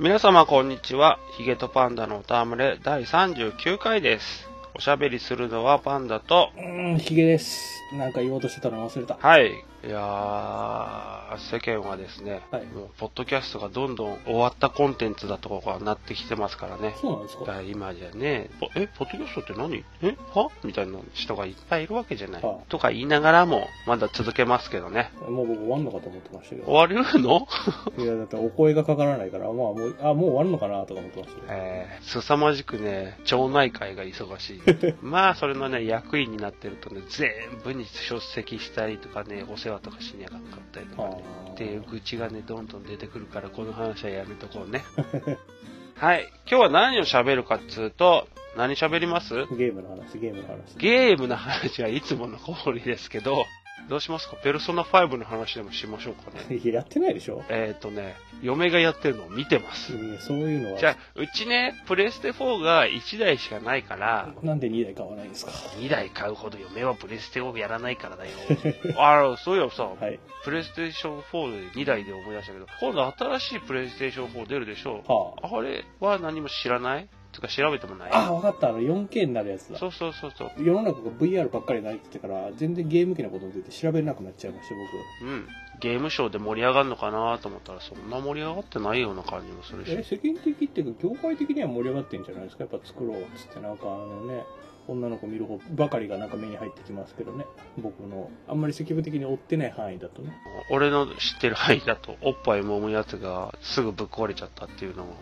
皆様こんにちは。ヒゲとパンダのおたむれ第39回です。おしゃべりするのはパンダと、うーん、ヒゲです。なんか言おうとしてたの忘れた。はい。いやー、世間はですね、はいもう、ポッドキャストがどんどん終わったコンテンツだとかなってきてますからね。そうなんですかだから今じゃね、ポえ、ポッドキャストって何？え？は？みたいな人がいっぱいいるわけじゃない。はあとか言いながらも、まだ続けますけどね。もう僕終わんのかと思ってましたけど。終わるの？いや、だってお声がかからないから、まあもう、あ、もう終わるのかなとか思ってましたけど。えー、凄まじくね、町内会が忙しい。まあ、それのね、役員になってるとね、全部に出席したりとかね、お世話とかしにゃかったりとかね、っていう愚痴がね、どんどん出てくるから、この話はやめとこうね。はい。今日は何を喋るかっつうと、何喋ります？ゲームの話、ゲームの話。ゲームの話はいつもの通りですけど、どうしますか？ペルソナ5の話でもしましょうかね。いや、やってないでしょ？えっ、ー、とね、嫁がやってるのを見てます。いやそういうのは。じゃあ、うちね、プレステ4が1台しかないから、なんで2台買わないんですか？2台買うほど嫁はプレステをやらないからだよ。あら、そういやさ、はい。プレイステーション4で2台で思い出したけど、今度新しいプレイステーション4出るでしょはあれは何も知らないつか調べてもないあ。あ、わかった。あの、4K になるやつだ。そうそうそうそう。世の中が VR ばっかりになってから、全然ゲーム機のことについて調べれなくなっちゃいました、うん。ゲームショーで盛り上がるのかなと思ったら、そんな盛り上がってないような感じもする僕。え、し。世間的っていうか、業界的には盛り上がってんじゃないですか？やっぱ作ろうっつって、なんかあのね、女の子見る方ばかりがなんか目に入ってきますけどね。僕の、あんまり積極的に追ってない範囲だとね。俺の知ってる範囲だと、おっぱい揉むやつがすぐぶっ壊れちゃったっていうのも。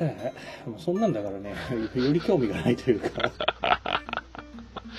へえ、もうそんなんだからね、より興味がないというか。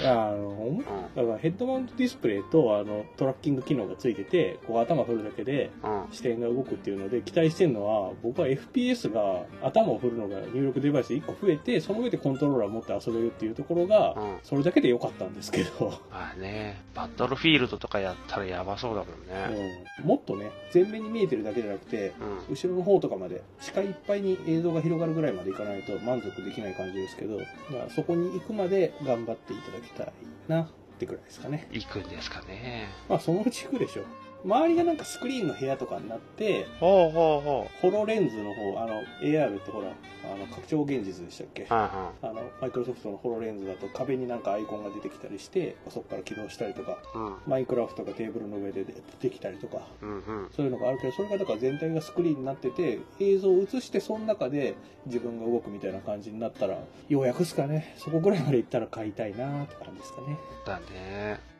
あの、うん。だからヘッドマウントディスプレイとあのトラッキング機能がついてて、こう頭振るだけでうん。視点が動くっていうので期待してるのは、僕は FPS が頭を振るのが入力デバイス1個増えて、その上でコントローラー持って遊べるっていうところが、うん。それだけで良かったんですけど、まあね、バトルフィールドとかやったらやばそうだけどね。うんもっとね、前面に見えてるだけじゃなくて、うん。後ろの方とかまで視界いっぱいに映像が広がるぐらいまでいかないと満足できない感じですけど、まあ、そこに行くまで頑張っていただきたいなってくらいですかね行くんですかね。まあそのうち行くでしょう周りがなんかスクリーンの部屋とかになってほうほうほホロレンズの方あの AR ってほらあの拡張現実でしたっけ？う。はあのマイクロソフトのホロレンズだと壁になんかアイコンが出てきたりしてそこから起動したりとかいはい。マインクラフトがテーブルの上で出てきたりとかうん。うんうん。そういうのがあるけど、それがだから全体がスクリーンになってて、映像を映して、その中で自分が動くみたいな感じになったら、ようやくっすかね。そこぐらいまで行ったら買いたいなって感じですかね。だね。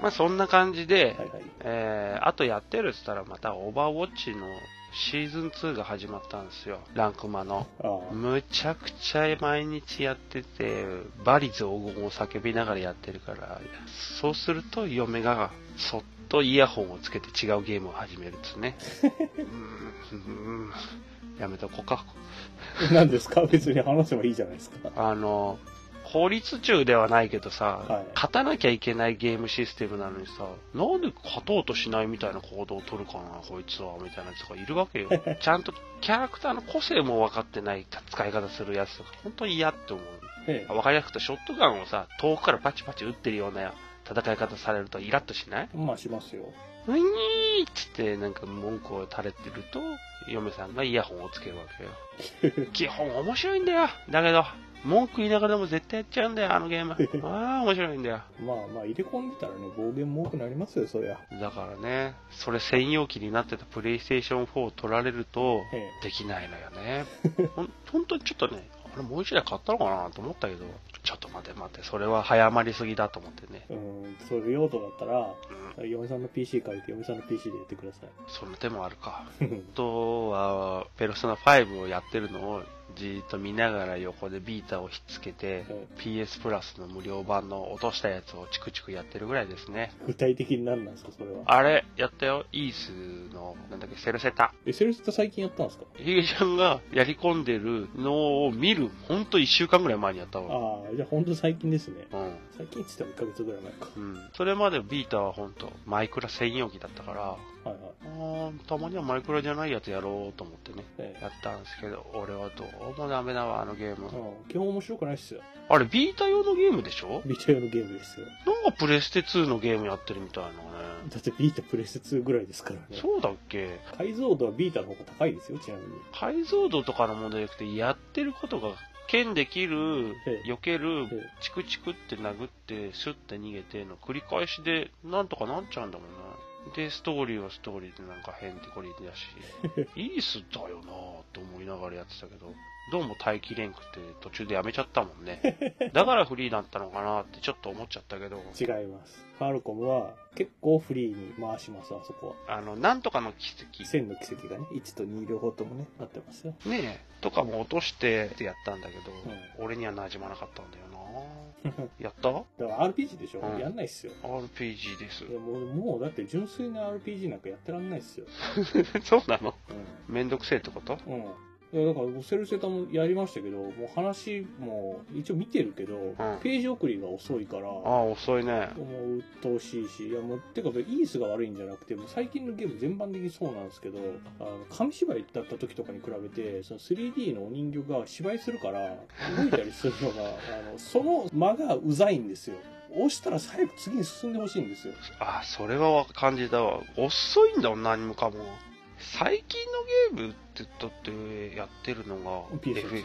まあそんな感じで、はいはい。えー、あとやってるっつったらまたオーバーウォッチのシーズン2が始まったんですよ。ランクマの。むちゃくちゃ毎日やってて、バリ雑言を叫びながらやってるから、そうすると嫁がそっとイヤホンをつけて違うゲームを始めるっつね。うーん、やめとこうか。何ですか？別に話せばいいじゃないですか。あの、法律中ではないけどさ、はい勝たなきゃいけないゲームシステムなのにさ、なんで勝とうとしないみたいな行動を取るかな、こいつは、みたいなやつがいるわけよ。ちゃんとキャラクターの個性も分かってない使い方するやつとか、本当に嫌って思う。ええ。分かりやすくて、ショットガンをさ、遠くからパチパチ撃ってるような戦い方されるとイラッとしない？まあしますよ。うにーっつってなんか文句を垂れてると、嫁さんがイヤホンをつけるわけよ。基本面白いんだよ。だけど、文句言いながらでも絶対やっちゃうんだよ、あのゲーム。ああ、面白いんだよ。まあまあ入れ込んでたらね、暴言も多くなりますよ、そりゃ。だからね、それ専用機になってたプレイステーション4を取られると、えできないのよね。ほん、ほんとちょっとね、あれもう一台買ったのかなと思ったけど、ちょっと待って待って、それは早まりすぎだと思ってね。え。うん、そういう用途だったら、うん、嫁さんの PC 借りて嫁さんの PC でやってください。その手もあるか。あとは、ペルソナ5をやってるのをじーっと見ながら横でビータをひっつけて、え PS プラスの無料版の落としたやつをチクチクやってるぐらいですね。え具体的に何なんですか、それは？あれ、やったよ。イースの、なんだっけ、セルセタ。え、セルスって最近やったんですか？ヒゲちゃんがやり込んでるのを見る、ほんと1週間ぐらい前にやったわ。ああ、じゃあ本当最近ですね。うん。最近っつっても1ヶ月ぐらい前か。うん。それまでビータはほんと、マイクラ専用機だったから、はいはい。たまにはマイクラじゃないやつやろうと思ってね、ええやったんですけど、俺はどうもダメだわ、あのゲーム。うん、基本面白くないっすよ。あれ、ビータ用のゲームでしょ？ビータ用のゲームですよ。なんかプレステ2のゲームやってるみたいなね。だってビータプレステ2ぐらいですからね。そうだっけ？解像度はビータの方が高いですよ、ちなみに。解像度とかの問題じゃなくて、やってることが、剣できるえ、え避けるええ、チクチクって殴って、シュッて逃げての繰り返しで、なんとかなっちゃうんだもんな。で、ストーリーはストーリーでなんか変ってこりだし、いいスだよなぁと思いながらやってたけど、どうも耐えきれんくて途中でやめちゃったもんね。だからフリーだったのかなってちょっと思っちゃったけど、違います。ファルコムは結構フリーに回します、あそこは。あの、なんとかの奇跡、線の奇跡がね、1と2両方ともね、なってますよ。ねえ、とかも落としてってやったんだけど、う俺には馴染まなかったんだよな やった？だから RPG でしょ、うんやんないっすよ。?RPG ですい。やもう、もうだって純粋な RPG なんかやってらんないっすよ。そうなの？うめんどくせえってこと？ん。うん。いやだから、セルセタもやりましたけど、もう話も一応見てるけど、ページ送りが遅いから、ああ、遅いね。もう鬱陶しいし、いやもう、てか、イースが悪いんじゃなくて、もう最近のゲーム全般的にそうなんですけど、あの、紙芝居だった時とかに比べて、その 3D のお人形が芝居するから、動いたりするのが、あの、その間がうざいんですよ。押したら早く次に進んでほしいんですよ。ああ、それは感じたわ。遅いんだもん、何もかも。最近のゲームってだってやってるのが FF。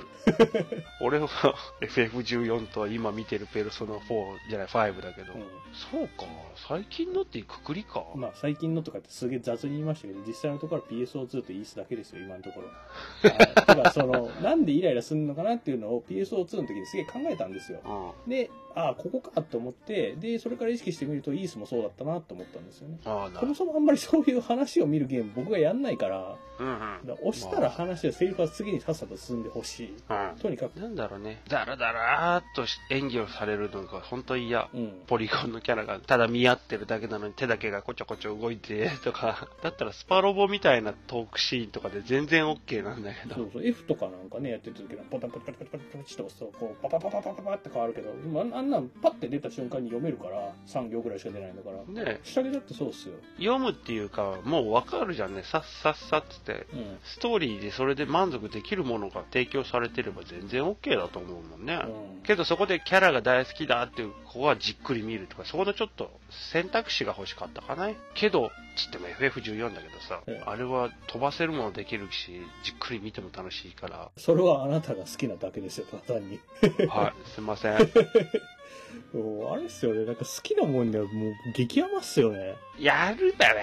俺は FF14 と今見てるペルソナ4じゃない5だけど、うそうか、最近のってくくりか。ん。まあ、最近のとかってすげえ雑に言いましたけど、実際のところは PSO2 とイースだけですよ、今のところ。だ、その、なんでイライラするのかなっていうのを PSO2 の時にすげえ考えたんですよ。うん。で、ああ、ここかと思って、で、それから意識してみると、イースもそうだったなと思ったんですよね。そもるそもあんまりそういう話を見るゲーム僕がやんないから、うんうん。だから押したら話はセリフは次にさっさと進んでほしい。うん。とにかく、なんだろうね。だらだらーっと演技をされるのが本当嫌。うん。ポリゴンのキャラがただ見合ってるだけなのに手だけがこちょこちょ動いてとか、だったらスパロボみたいなトークシーンとかで全然 OK なんだけど。そうそう、F とかなんかね、やってる時は、パタパタパタパタパタと押すと、こう、パパパパパパパって変わるけど、あんなんパッて出た瞬間に読めるから、3行ぐらいしか出ないんだから。ね下着だってそうっすよ。読むっていうか、もうわかるじゃんね。さっさっさっつって。うん。ストーリーでそれで満足できるものが提供されてれば全然 OK だと思うもんね。うん。けどそこでキャラが大好きだっていう子はじっくり見るとか、そこのちょっと選択肢が欲しかったかな。けど、つっても FF14 だけどさ、ええあれは飛ばせるものできるし、じっくり見ても楽しいから、それはあなたが好きなだけですよ、単に。はい、すいません。もうあれっすよね、なんか好きなもんにはもう激甘っすよね。やるばわか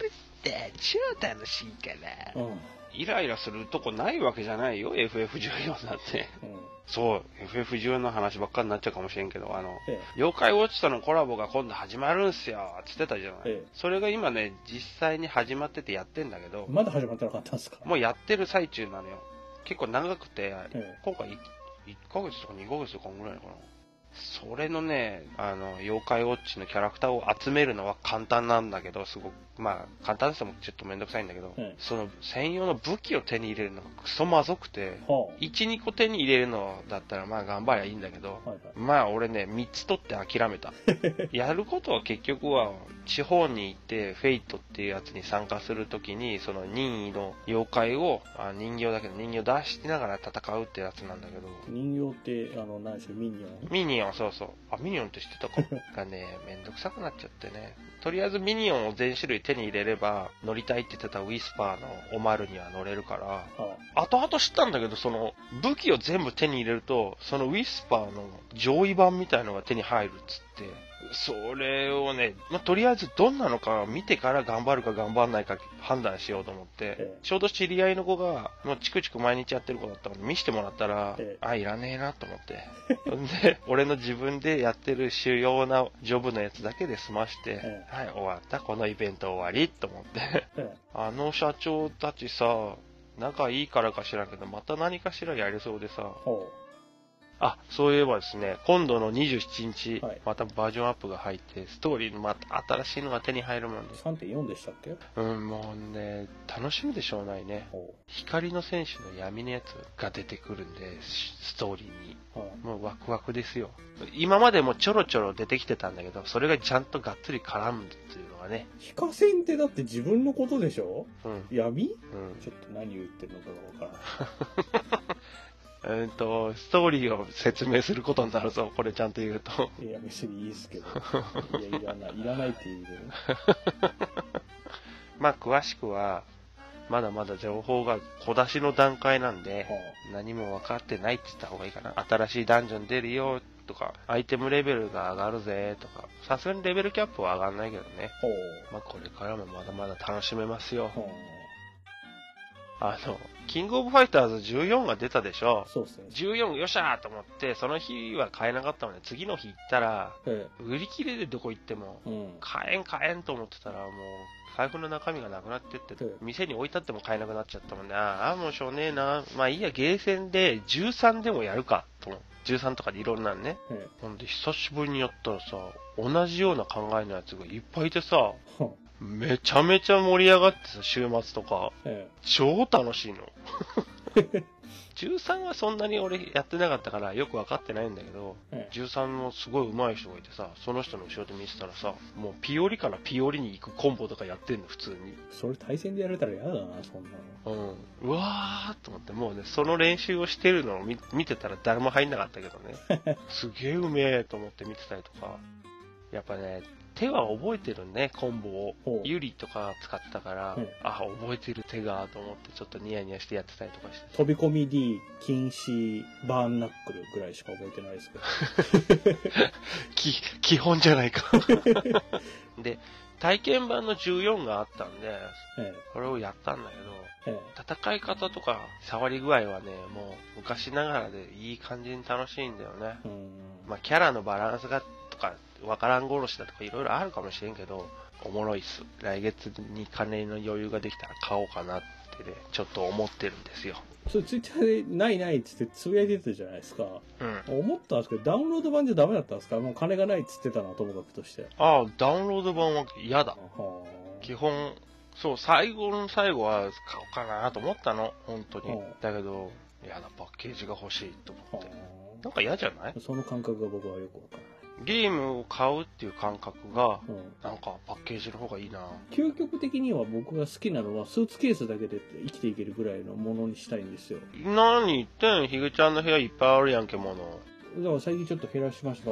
るって、超楽しいから。うん。イライラするとこないわけじゃないよ、FF14 だって。うん。そう、FF14 の話ばっかになっちゃうかもしれんけど、あの、え妖怪ウォッチとのコラボが今度始まるんすよ、つってたじゃない。ええそれが今ね、実際に始まっててやってんだけどえ。、まだ始まってなかったんですか？もうやってる最中なのよ。結構長くて、え今回 1, ヶ月とか2ヶ月とかぐらいかな。それのね、あの、妖怪ウォッチのキャラクターを集めるのは簡単なんだけど、すごく、まあ、簡単ですもちょっとめんどくさいんだけど、ええその専用の武器を手に入れるのがクソむずくて、は1、2個手に入れるのだったらまあ頑張りゃいいんだけど、あ。はいはい。まあ俺ね、3つ取って諦めた。やることは結局は、地方に行って、フェイトっていうやつに参加するときに、その任意の妖怪を、あ人形だけど人形出しながら戦うってやつなんだけど、人形って、あの、何でしょう、ミニオン？ミニオン、そうそう。あ、ミニオンって知ってたかが ね、めんどくさくなっちゃってね。とりあえずミニオンを全種類手に入れれば、乗りたいって言ってたウィスパーのオマルには乗れるから、は後々知ったんだけど、その、武器を全部手に入れると、そのウィスパーの上位版みたいのが手に入るっつって、それをね、まあ、とりあえずどんなのか見てから頑張るか頑張んないか判断しようと思って、ええちょうど知り合いの子が、もうチクチク毎日やってる子だったので見せてもらったら、ええあ、いらねえなと思って。ん で、俺の自分でやってる主要なジョブのやつだけで済まして、えはい、終わった、このイベント終わりと思って。ええ あの社長たちさ、仲いいからか知らんけど、また何かしらやりそうでさ。ほあ、そういえばですね、今度の27日、はいまたバージョンアップが入って、ストーリーのまた新しいのが手に入るもんう。です。3.4でしたっけ？うん、もうね、楽しみでしょうないね。ほ光の戦士の闇のやつが出てくるんで、しストーリーに。う。はい。もうワクワクですよ。今までもちょろちょろ出てきてたんだけど、それがちゃんとがっつり絡むっていうのがね。非化線ってだって自分のことでしょ？うん。闇？うん。ちょっと何言ってるのかがわからない。えっと、ストーリーを説明することになるぞ、これちゃんと言うと。いや、別にいいですけど。いや、いらない。いらないっていう意味でね。まあ、詳しくは、まだまだ情報が小出しの段階なんで、は何も分かってないって言った方がいいかな。新しいダンジョン出るよとか、アイテムレベルが上がるぜとか、さすがにレベルキャップは上がんないけどね。まあ、これからもまだまだ楽しめますよ。はあの、キングオブファイターズ14が出たでしょあ、。そうですね。14よっしゃーと思って、その日は買えなかったので、次の日行ったら、え売り切れでどこ行っても。買えん買えんと思ってたら、もう、財布の中身がなくなってってええ、店に置いてあっても買えなくなっちゃったもんね。ああ、もうしょうねえな。まあいいや、ゲーセンで13でもやるか、と思う。13とかでいろんなのね。えほんで、久しぶりにやったらさ、同じような考えのやつがいっぱいいてさ、めちゃめちゃ盛り上がってさ、週末とか、え超楽しいの。13はそんなに俺やってなかったからよく分かってないんだけど、え。え13もすごい上手い人がいてさ、その人の後ろで見てたらさ、もうピオリからピオリに行くコンボとかやってんの、普通に。え。それ対戦でやられたら嫌だな、そんなの。うん。うわーと思って、もうね、その練習をしてるのを見見てたら誰も入んなかったけどね。すげえうめえと思って見てたりとか。やっぱね、手は覚えてるね、コンボを。ユリとか使ったから、うんあ、覚えてる手が、と思ってちょっとニヤニヤしてやってたりとかして。飛び込み D、禁止、バーンナックルぐらいしか覚えてないですけど。き、基本じゃないか。で、体験版の14があったんで、えこれをやったんだけど、え。え戦い方とか触り具合はね、もう昔ながらでいい感じに楽しいんだよね。まあ、キャラのバランスがとか、わからん殺しだとかいろいろあるかもしれんけど、おもろいっす。来月に金の余裕ができたら買おうかなってね、ちょっと思ってるんですよ。それツイッターでないないっつってつぶやいてたじゃないですか。うん。思ったんですけど、ダウンロード版じゃダメだったんですか？もう金がないっつってたのはともかくとして。ああ、ダウンロード版は嫌だ。は基本、そう、最後の最後は買おうかなと思ったの、本当にうん。だけど、嫌だ、パッケージが欲しいとあ。思って。はなんか嫌じゃない？あ。その感覚が僕はよくわからない。ゲームを買うっていう感覚が、うん。なんかパッケージの方がいいな究極的には僕が好きなのはスーツケースだけで生きていけるぐらいのものにしたいんですよ。何言ってんヒゲちゃんの部屋いっぱいあるやんけもの。だから最近ちょっと減らしました。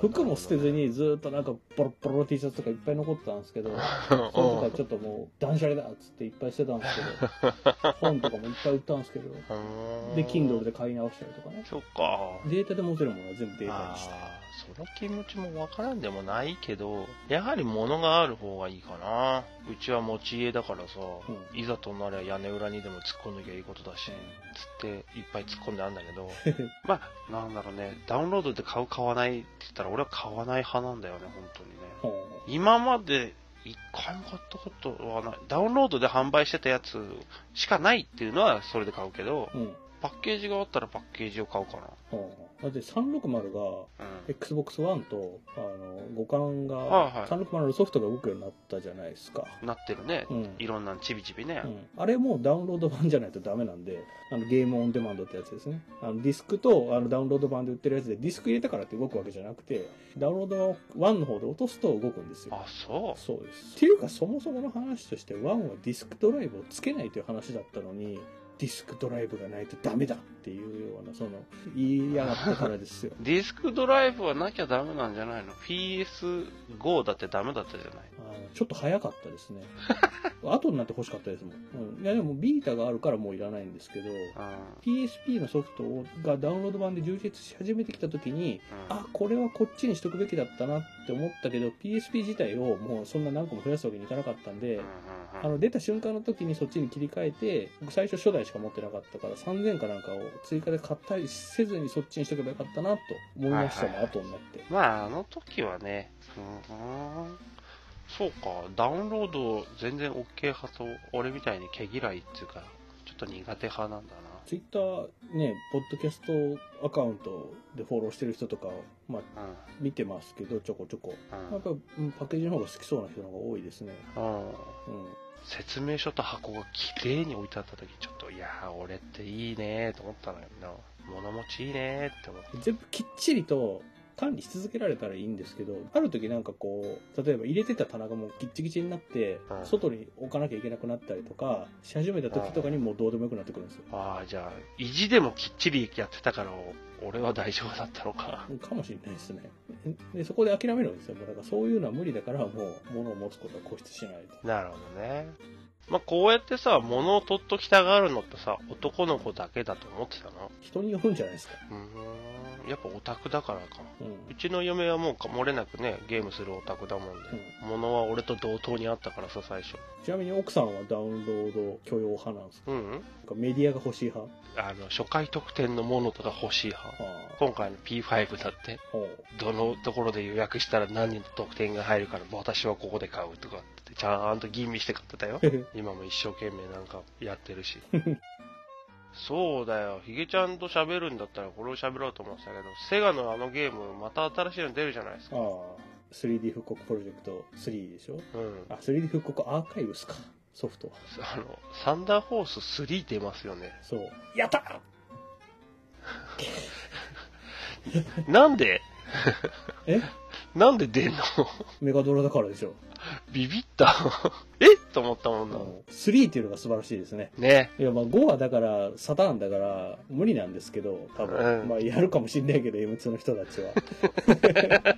服も捨てず。にずーっとなんかボロッボロの T シャツとかいっぱい残ってたんですけど、それとかちょっともう断捨離だっつっていっぱい捨てたんですけど、本とかもいっぱい売ったんですけど、うんで、Kindle で買い直したりとかね。そっか。データで持てるものは全部データあにした。ーその気持ちもわからんでもないけど、やはり物がある方がいいかな。うちは持ち家だからさ、ういざとなりゃ屋根裏にでも突っ込んなきゃいいことだし、つっていっぱい突っ込んであんだけど、まあ、なんだろうね、ダウンロードで買う買わないって言ったら俺は買わない派なんだよね、本当にね。ほ今まで一回も買ったことはない。ダウンロードで販売してたやつしかないっていうのはそれで買うけど、う。うん。パッケージがあったらパッケージを買うかな。ほうだって360がうん。Xbox One と、あの、互換が、はいはい360のソフトが動くようになったじゃないですか。なってるね。うん。いろんなのちびちびね。うん、あれもダウンロード版じゃないとダメなんで、あのゲームオンデマンドってやつですね。あのディスクとあのダウンロード版で売ってるやつで、ディスク入れたからって動くわけじゃなくて、ダウンロード1の方で落とすと動くんですよ。あ、そう。そうです。っていうか、そもそもの話として、1はディスクドライブをつけないという話だったのに、ディスクドライブがないとダメだっていうような、その、言いやがったからですよ。ディスクドライブはなきゃダメなんじゃないの ?PS5 だってダメだったじゃないちょっと早かったですね。後になって欲しかったですもん。うん、いや、でもビータがあるからもういらないんですけど、うん。PSP のソフトをがダウンロード版で充実し始めてきた時に、あ、これはこっちにしとくべきだったなって思ったけど、PSP 自体をもうそんな何個も増やすわけにいかなかったんで、あの出た瞬間の時にそっちに切り替えて、僕最初初代しか持ってなかったから3000かなんかを追加で買ったりせずにそっちにしとけばよかったなと思いましたもん、はいはいはい後になって。まあ、あの時はね、うん、そうか、ダウンロード全然 OK 派と、俺みたいに毛嫌いっていうか、ちょっと苦手派なんだな。ツイッターね、ポッドキャストアカウントでフォローしてる人とか、まあうん。見てますけど、ちょこちょこ。うんやっぱうんパッケージの方が好きそうな人の方が多いですね。うん。うん。説明書と箱が綺麗に置いてあった時ちょっと、いやー、俺っていいねーと思ったのよな。物持ちいいねーって思って。全部きっちりと管理し続けられたらいいんですけど、ある時なんかこう、例えば入れてた棚がもうギッチギチになって、うん外に置かなきゃいけなくなったりとか、し始めた時とかにもうどうでもよくなってくるんですよ。ああ、じゃあ、意地でもきっちりやってたから、俺は大丈夫だったのか。かもしれないですね。で、そこで諦めるんですよ。もうだからそういうのは無理だから、もう物を持つことは固執しないと。なるほどね。まあ、こうやってさ、物を取っときたがるのってさ、男の子だけだと思ってたの？人によるんじゃないですか。うーん。やっぱオタクだからか。うん。うちの嫁はもう漏れなくね、ゲームするオタクだもんで。物は俺と同等にあったからさ、最初。ちなみに奥さんはダウンロード許容派なんですか？うん、うん。なんかメディアが欲しい派？あの、初回特典のものとか欲しい派。あ今回の P5 だって、どのところで予約したら何の特典が入るから、私はここで買うとかって、ちゃんと吟味して買ってたよ。今も一生懸命なんかやってるし。そうだよ。ヒゲちゃんと喋るんだったらこれを喋ろうと思ってたけど、セガのあのゲーム、また新しいの出るじゃないですか。ああ。3D 復刻プロジェクト3でしょ？うん。あ、3D 復刻アーカイブスか？ソフトは。あの、サンダーホース3出ますよね。そう。やった なんで？え？なんで出んの？メガドラだからでしょ。ビビった。え？と思ったもんな。3っていうのが素晴らしいですね。ね。いや、まあ5はだから、サターンだから、無理なんですけど、多分。うんまあ、やるかもしんないけど、M2 の人たちは。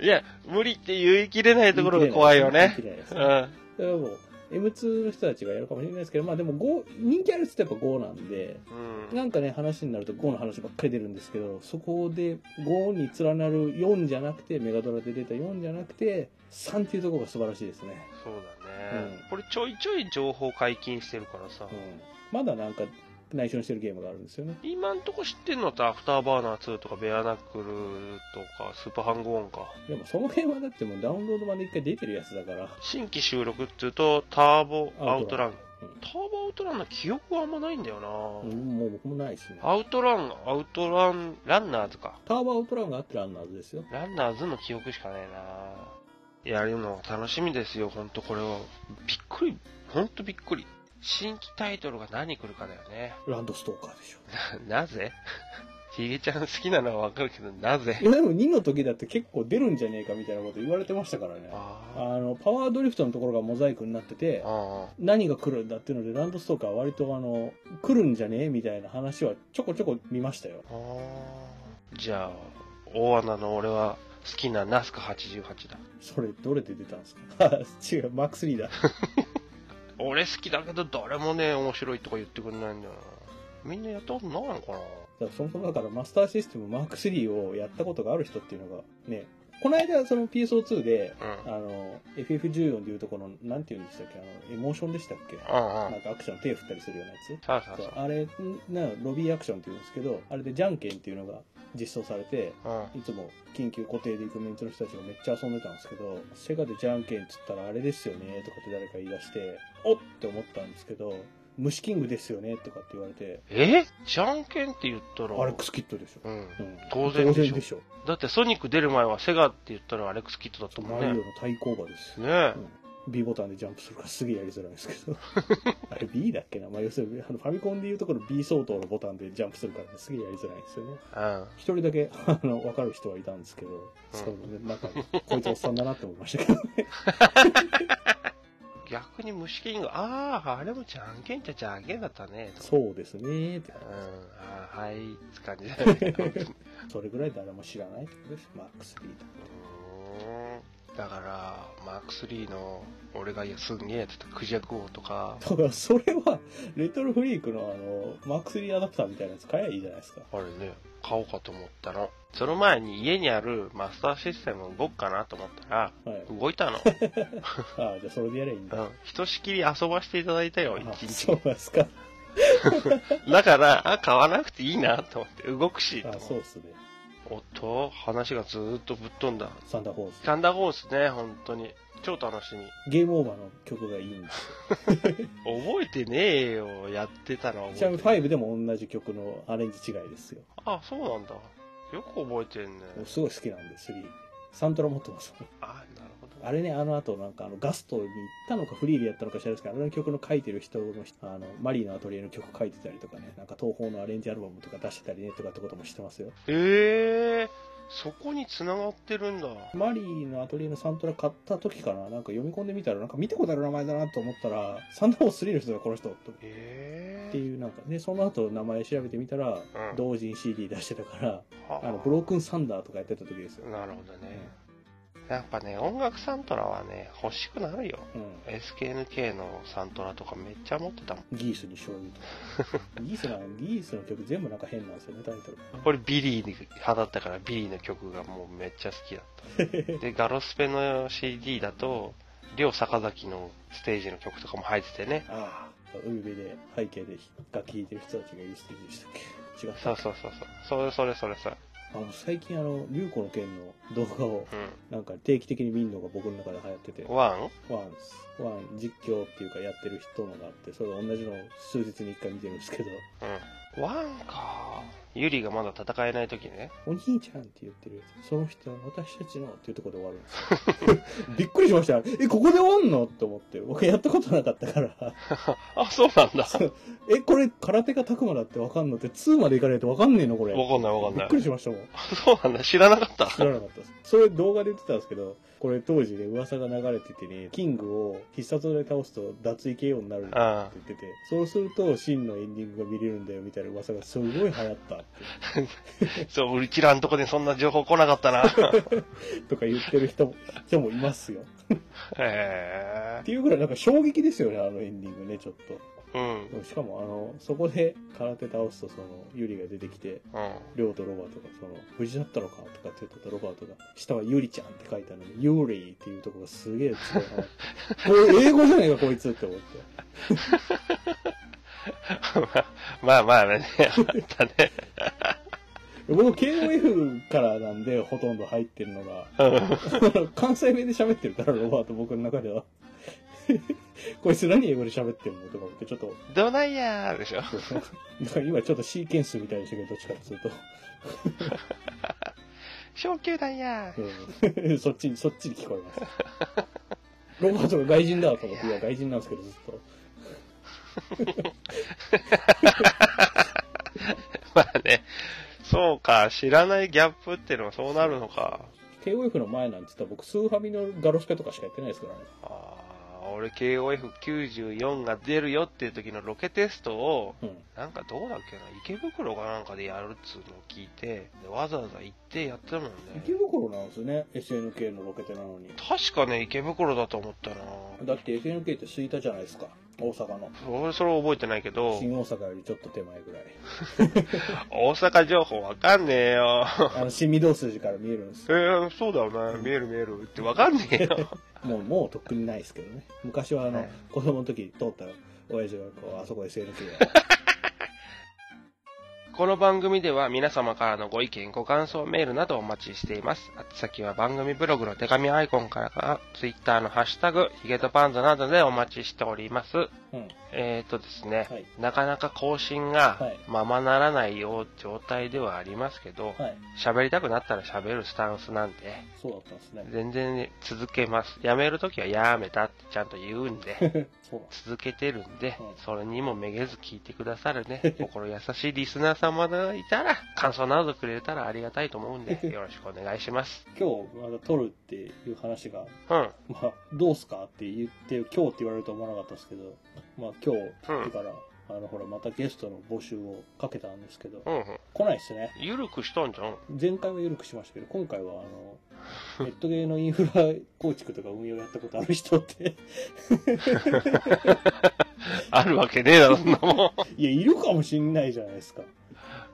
いや、無理って言い切れないところが怖いよね。ね。だからもう、M2 の人たちがやるかもしれないですけど、まあでも5、人気あるって言ったらやっぱ5なんで、ん。うん。なんかね、話になると5の話ばっかり出るんですけど、そこで5に連なる4じゃなくて、メガドラで出た4じゃなくて、3っていうところが素晴らしいですね。そうだね、うんこれちょいちょい情報解禁してるからさ。うん。まだなんか内緒にしてるゲームがあるんですよね。今んとこ知ってんのってアフターバーナー2とかベアナックルとかスーパーハングオンか。でもそのゲームはだってもうダウンロード版で一回出てるやつだから。新規収録っていうとターボアウトラン。うんターボアウトランの記憶はあんまないんだよな、うんもう僕もないですね。アウトラン、アウトラン、ランナーズか。ターボアウトランがあってランナーズですよ。ランナーズの記憶しかないなやるの楽しみですよ、ほんとこれは。びっくり、ほんとびっくり。新規タイトルが何来るかだよね。ランドストーカーでしょ。なぜ？ヒゲちゃん好きなのはわかるけど、なぜ？でも2の時だって結構出るんじゃねえかみたいなこと言われてましたからね。ああの、パワードリフトのところがモザイクになってて何が来るんだっていうので、ランドストーカーは割とあの、来るんじゃねえみたいな話はちょこちょこ見ましたよ。じゃあ、大穴の俺は好きなナスカ88だ。それ、どれで出たんですか？違う、マック3だ。俺好きだけど誰もね、面白いとか言ってくれないんだよな。みんなやったことないのかなだからそもそもだからマスターシステムマーク3をやったことがある人っていうのがね、この間その PSO2 で、うん。あの、FF14 でいうとこの、なんて言うんでしたっけあの、エモーションでしたっけ？うんうんなん。かアクション手振ったりするようなやつさあさあさそうあれなロビーアクションって言うんですけどあれでじゃんけんっていうのが実装されてあ。うん。いつも緊急固定で行くメンツの人たちがめっちゃ遊んでたんですけどセガでじゃんけんっつったらあれですよねとかって誰か言い出しておっって思ったんですけど虫キングですよねとかって言われて。え？じゃんけんって言ったら。アレックスキットでしょ、うん。うん、当然でしょ。でしょ。だってソニック出る前はセガって言ったらアレックスキットだったもんね。マリオ。の対抗馬です。ねえ。B ボタンでジャンプするからすげえやりづらいんですけど あれ B だっけな、まあ、要するにあのファミコンでいうところ B 相当のボタンでジャンプするから、ね、すげえやりづらいんですよね。うん。一人だけ、あの、わかる人はいたんですけど、そうね、なんか、こいつおっさんだなって思いましたけどね。逆に虫キング、ああ、あれもじゃんけんってじゃんけんだったね。とそうですね。うん、あーはい、って感じだよね。それぐらい誰も知らないってことです。マックス3だ。うーんだから、マーク3の、俺がすんげえやってたクジャク王とか、だから、それは、レトロフリークのあの、マックス3アダプターみたいなやつ買えばいいじゃないですか。あれね、買おうかと思ったの。その前に家にあるマスターシステム動くかなと思ったら、はい。動いたの。ああ、じゃあそれでやればいいんだ。うん。ひとしきり遊ばせていただいたよ、あ一日。そうですか。だから、あ、買わなくていいなと思って、動くし、とあそうっすね。おっと、話がずーっとぶっ飛んだ。サンダーホース。サンダーホースね、本当に。超楽しみ。ゲームオーバーの曲がいいんです 覚えてねえよ、やってたのはよ。ちなみに覚えて5でも同じ曲のアレンジ違いですよ。あ、そうなんだ。よく覚えてんね。すごい好きなんで、3。サントラ持ってます。あ、なるほど。あれね、あの後なんかあのガストに行ったのかフリーでやったのか知らないですけど、あの曲の書いてる人の人、あの、マリーのアトリエの曲書いてたりとかね、なんか東宝のアレンジアルバムとか出してたりねとかってことも知ってますよ。ええそこに繋がってるんだ。マリーのアトリエのサントラ買った時かななんか読み込んでみたら、なんか見たことある名前だなと思ったら、サンダーボス3の人だ、この人。とへっていう、なんかね、その後名前調べてみたら、うん同時に CD 出してたから、はあの、ブロークンサンダーとかやってた時ですよ。なるほどね。やっぱね、音楽サントラはね、欲しくなるよ。うん。 SNK のサントラとかめっちゃ持ってたもん。ギースに醤油とか。ギースな、ギースの曲全部なんか変なんですよね、タイトル。俺ビリーに派だったからビリーの曲がもうめっちゃ好きだった。で、ガロスペの CD だと、リョウ・サカザキのステージの曲とかも入っててね。ああ、海辺で背景で楽器弾いてる人たちがいるステージでしたっけ？違ったそうそうそうそう。それそれそれそれ。あの最近あの、龍虎の拳の動画をうなんか定期的に見るのが僕の中で流行ってて、ん。ワン？ワンです。ワン実況っていうかやってる人のがあって、それ同じのを数日に一回見てるんですけど、うん。ワンか。ユリがまだ戦えない時ね。お兄ちゃんって言ってるやつ、その人は私たちのっていうところで終わるんですよ。びっくりしました。え、ここで終わんの？って思って。僕やったことなかったから。あ、そうなんだ。え、これ空手がたくまだってわかんの？って2までいかないとわかんねえの？これ。わかんないわかんないびっく。りしましたもん。そうなんだ。知らなかった。知らなかったです。それ動画で言ってたんですけど、これ当時ね、噂が流れててね、キングを必殺で倒すと脱衣 KO になるってあ言ってて、そうすると真のエンディングが見れるんだよみたいな噂がすごい流行ったって。そう、うちらのとこにそんな情報来なかったな。とか言ってる人も、人もいますよ。へっていうぐらいなんか衝撃ですよね、あのエンディングね、ちょっと。え。うん。しかもあの、そこで空手倒すとその、ユリが出てきて、うん。とロバートがその、無事だったのかとかって言ってたロバートが、下はユリちゃんって書いてあるのに、ユーリーっていうところがすげえ強いな。これ英語じゃねえかこいつって思って。まあまあね、あったね。僕 KOF からなんでほとんど入ってるのが、関西弁で喋ってるからロバート僕の中では。こいつ何英語で喋ってんのとか思ってちょっと、どないやーでしょ。なんか今ちょっとシーケンスみたいでしたけど、どっちかっていうと。昇級弾やー。うん そっちに、そっちに聞こえます。ロバートが外人だと思って、いや、外人なんですけど、ずっと。まあね。そうか、知らないギャップってのはそうなるのか。KOF の前なんて言ったら僕、スーファミのガロスペとかしかやってないですからね。ああ、俺 KOF94 が出るよっていう時のロケテストを、うん。なんかどうだっけな、池袋かなんかでやるっつうのを聞いて、でわざわざ行ってやってたもんね。池袋なんですよね、SNK のロケテなのに。確かね、池袋だと思ったなだって SNK って吹田じゃないですか。大阪の。俺それ覚えてないけど、新大阪よりちょっと手前ぐらい。大阪情報わかんねえよ。あの、新御堂筋から見えるんですえよ。ー、そうだよね。見える見えるってわかんねえよ。もう、もうとっくにないですけどね。昔はあの、はい子供の時通ったら、親父がこう、あそこ SNK や。この番組では皆様からのご意見、ご感想メールなどお待ちしています。あ先は番組ブログの手紙アイコンからか、ツイッターのハッシュタグ、ヒゲとパンダなどでお待ちしております。うん。えーとですね、はいなかなか更新がはいままならないよう状態ではありますけど、はい。喋、りたくなったら喋るスタンスなんで、そうだったんですね。全然続けます。やめるときはやめたってちゃんと言うんで、そう続けてるんでうん、それにもめげず聞いてくださるね、心優しいリスナー様がいたら、感想などくれたらありがたいと思うんで、よろしくお願いします。今日、まだ撮るっていう話が、うん。まあ、どうすかって言って、今日って言われると思わなかったですけど、まあ今日、うんだから、あの、ほら、またゲストの募集をかけたんですけど、うんうん。来ないっすね。ゆるくしとんじゃん。前回は緩くしましたけど、今回は、あの、ネットゲーのインフラ構築とか運用やったことある人って、あるわけねえだろ、そんなもん。いや、いるかもしんないじゃないですか。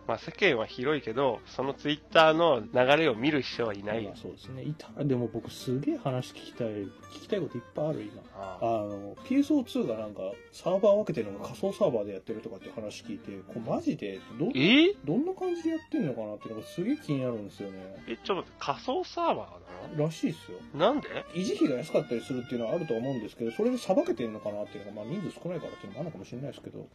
まあ世間は広いけど、そのツイッターの流れを見る人はいない。そうですね。いたら、でも僕すげえ話聞きたい、聞きたいこといっぱいある、今。ああの、PSO2 がなんか、サーバー分けてるのが仮想サーバーでやってるとかって話聞いて、これマジで、ど、え？どんな感じでやってんのかなっていうのがすげえ気になるんですよね。え、ちょっと待って、仮想サーバーならしいっすよ。のなんで？維持費が安かったりするっていうのはあると思うんですけど、それでさばけてんのかなっていうのが、まあ人数少ないからっていうのもあるのかもしれないですけど。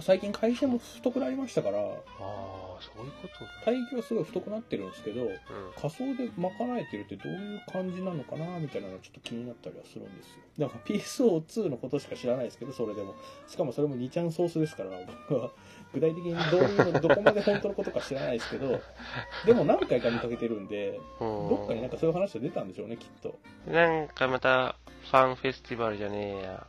最近会社も太くなりましたから、ああ、そういうことね。帯域はすごい太くなってるんですけど、うん。仮想で賄えてるってどういう感じなのかなみたいなのがちょっと気になったりはするんですよ。だから PSO2 のことしか知らないですけど、それでも。しかもそれも2ちゃんソースですから、僕は具体的にどういうの、どこまで本当のことか知らないですけど、でも何回か見かけてるんで、うんどっかになんかそういう話が出たんでしょうね、きっと。なんかまた、ファンフェスティバルじゃねえや。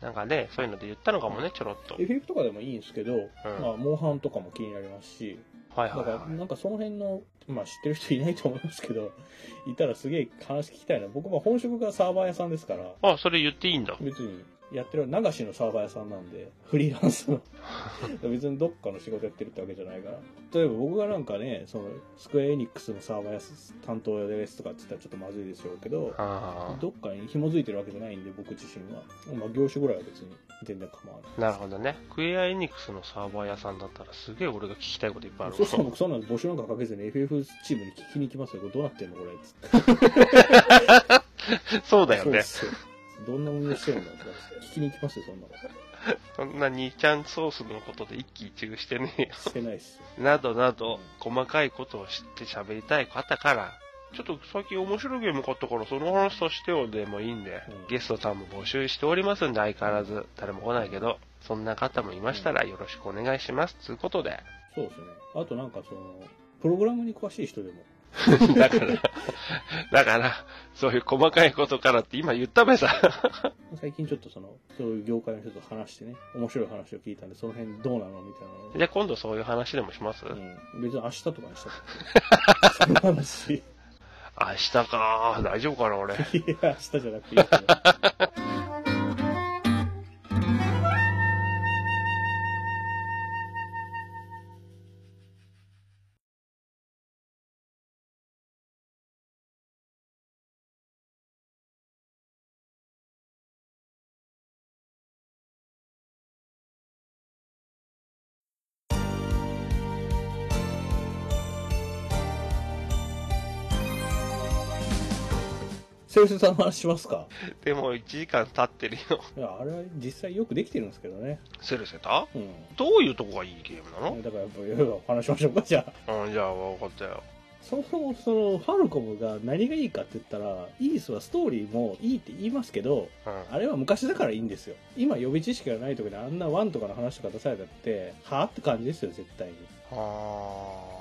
なんかね、そういうので言ったのかもね、ちょろっと。FF とかでもいいんですけど、まあ、モンハンとかも気になりますし、だからはいはいはなんかその辺の、まあ知ってる人いないと思いますけど、いたらすげえ話聞きたいな。僕も本職がサーバー屋さんですから、い。あ、それ言っていいんだ。別にやってる流しのサーバー屋さんなんで、フリーランスの。別にどっかの仕事やってるってわけじゃないから。例えば僕がなんかね、その、スクエアエニックスのサーバー屋担当ですとかって言ったらちょっとまずいでしょうけど、あどっかに紐づいてるわけじゃないんで、僕自身は。まあ業種ぐらいは別に全然構わない。あ。なるほどね。クエアエニックスのサーバー屋さんだったらすげえ俺が聞きたいこといっぱいあるそうしたら僕そんなの募集なんかかけずに FF チームに聞きに行きますよ。これどうなってんのこれ。つって。そうだよね。そうですよ。どんな運営してるんだって聞きに行きますよ、そんなの。そんなにちゃんソースのことで一喜一憂してねえよ。してないっすよ。などなど、細かいことを知って喋りたい方から、ちょっと最近面白いゲーム買ったからその話させてよでもいいんで、うんゲストさんも募集しておりますんで相変わらず誰も来ないけど、そんな方もいましたらよろしくお願いします。つうことで。そうですね。あとなんかその、プログラムに詳しい人でも、だから、だから、そういう細かいことからって今言ったべさ。最近ちょっとその、そういう業界の人と話してね、面白い話を聞いたんで、その辺どうなのみたいなじゃあ今度そういう話でもします、うん、別に明日とかにしたらその話。い 明日か大丈夫かな俺。や、明日じゃなくていいけど。セールスさんの話しますか？でも1時間経ってるよ。いや、あれは実際よくできてるんですけどね。セルセタうん。どういうとこがいいゲームなの？だからやっぱ、いろいろ話しましょうか、じゃあ。うん、じゃあ分かったよ。そもそもその、ファルコムが何がいいかって言ったら、イースはストーリーもいいって言いますけど、うん。あれは昔だからいいんですよ。今予備知識がないとこであんなワンとかの話とか出されたって、はぁって感じですよ、絶対に。はあ。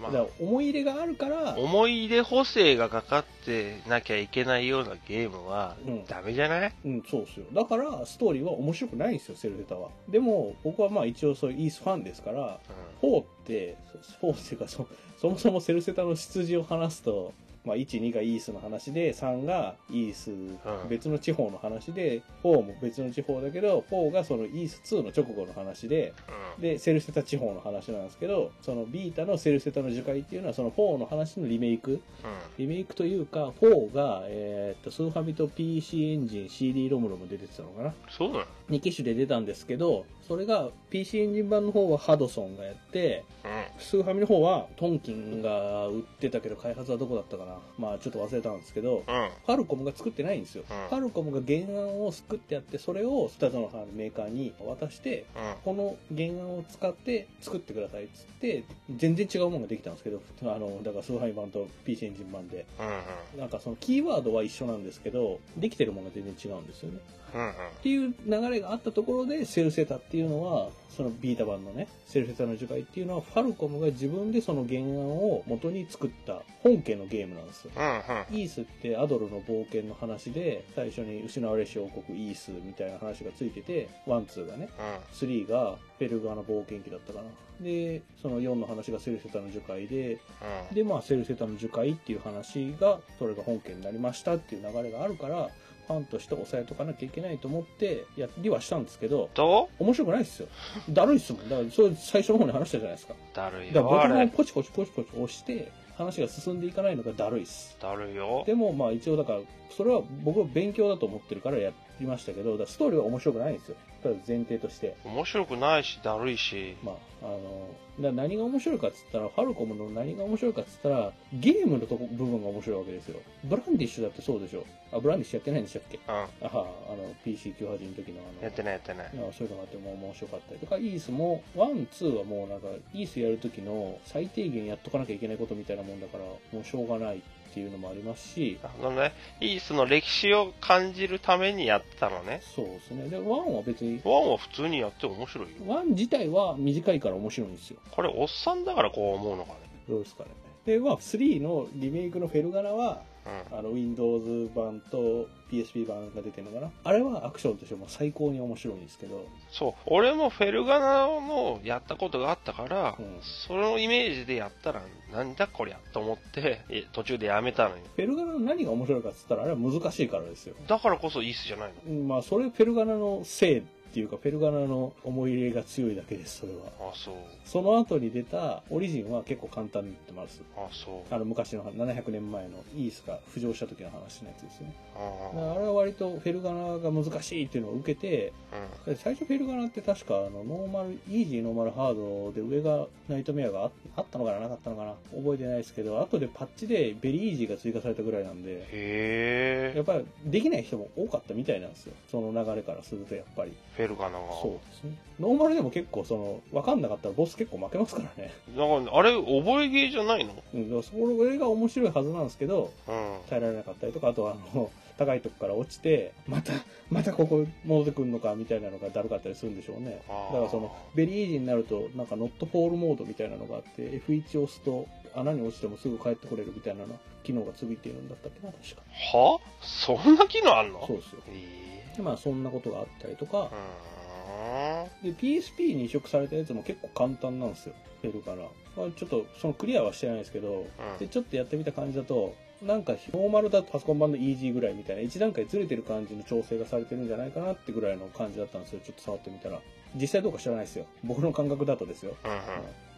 まあだから、思い入れがあるから、思い入れ補正がかかってなきゃいけないようなゲームはうんダメじゃない、うん、そうですよ。だから、ストーリーは面白くないんですよ、セルデタは。でも、僕はまあ一応そういうイースファンですから、4って、4っていうかそ、そもそもセルセタの出自を話すと、まあ、1、2がイースの話で、3がイース、別の地方の話で、4も別の地方だけど、4がそのイース2の直後の話で、うん。で、セルセタ地方の話なんですけど、そのビータのセルセタの樹海っていうのは、その4の話のリメイク。リメイクというか、4が、えーっと、スーファミと PC エンジン、CD ロムロムで出てたのかな。そうなの？2機種で出たんですけど、それが PC エンジン版の方はハドソンがやって、うスーファミの方はトンキンが売ってたけど開発はどこだったかなまあちょっと忘れたんですけど、ん。うん。ファルコムが作ってないんですよ。うんファルコムが原案を作ってやって、それをスタジオのメーカーに渡して、うん。この原案を使って作ってくださいっつって、全然違うものができたんですけど、あの、だからスーファミ版と PC エンジン版で。うん。なんかそのキーワードは一緒なんですけど、できてるものが全然違うんですよね。っていう流れがあったところで、セルセタっていうのは、その Vita 版のね、セルセタの樹海っていうのは、ファルコムが自分でその原案を元に作った本家のゲームなんですよ。うん。うん。イースってアドルの冒険の話で、最初に失われし王国イースみたいな話がついてて、 one、two がね、3がペルガーの冒険記だったかな。で、その4の話がセルセタの樹海で、うん。で、まあ、セルセタの樹海っていう話が、それが本家になりましたっていう流れがあるから、ファンとして押さえとかなきゃいけないと思って、やりはしたんですけど、と面白くないですよ。だるいっすもん。だから、それ最初の方に話したじゃないですか。だるいだから、ボよ、あれ。タンをポチポチポチポチ押して、話が進んでいかないのがだるいっす。だるいよ。でも、まあ、一応、だから、それは僕は勉強だと思ってるからやっりましたけど、だストーリーは面白くないんですよ。ただ前提として。面白くないし、だるいし。まあ、あの、だから何が面白いかっつったら、ファルコムの何が面白いかっつったら、ゲームのとこ部分が面白いわけですよ。ブランディッシュだってそうでしょ。あ、ブランディッシュやってないんでしたっけ？うん。あは、あの、PC98 の時のあの、やってないやってない。あそういうのがあっても面白かったりとか、イースも、 one、two はもうなんか、イースやるときの最低限やっとかなきゃいけないことみたいなもんだから、もうしょうがないっていうのもありますし、あのね、イースの歴史を感じるためにやったのね。そうですね。で、ワンは別に、ワンは普通にやって面白いよ。ワン自体は短いから面白いんですよ。これ、おっさんだからこう思うのかね。どうですかね。で、まあ、3のリメイクのフェルガナは、うん。あの、Windows 版と PSP 版が出てるのかな。あれはアクションとしても最高に面白いんですけど、そう。俺もフェルガナのやったことがあったから、うんそのイメージでやったら、なんだこりゃと思って、え途中でやめたのよ。フェルガナの何が面白いかっつったら、あれは難しいからですよ。だからこそイースじゃないの。うんまあ、それフェルガナのせいっていうか、フェルガナの思い入れが強いだけです、それは。あ、そう。その後に出たオリジンは結構簡単に言ってます。あ、そう。あの昔の700年前のイースが浮上した時の話のやつですね。ああれは割とフェルガナが難しいっていうのを受けて、うん。最初フェルガナって確かあのノーマル、イージーノーマルハードで上がナイトメアがああったのかななかったのかな覚えてないですけど、後でパッチでベリーイージーが追加されたぐらいなんで、へえ。やっぱりできない人も多かったみたいなんですよ。その流れからするとやっぱり。フェルガナが。そうですね。ノーマルでも結構その、わかんなかったらボス結構負けますからね。だから、あれ、覚えゲーじゃないの？うん、だからそれが面白いはずなんですけど、うん。耐えられなかったりとか、あとはあの、高いとこから落ちて、また、またここ戻ってくるのかみたいなのがだるかったりするんでしょうね。だからその、ベリーイージーになると、なんかノットフォールモードみたいなのがあって、F1 を押すと穴に落ちてもすぐ帰ってこれるみたいなの機能がついているんだったっけな、確か。は？そんな機能あんの？そうですよ。えで、まあそんなことがあったりとかえ、で、PSP に移植されたやつも結構簡単なんですよ。フェルから。まあ、ちょっと、そのクリアはしてないですけど、うんで、ちょっとやってみた感じだと、なんか、ノーマルだとパソコン版の EG ぐらいみたいな、一段階ずれてる感じの調整がされてるんじゃないかなってぐらいの感じだったんですよ。ちょっと触ってみたら。実際どうか知らないですよ。僕の感覚だとですよ。うんうん。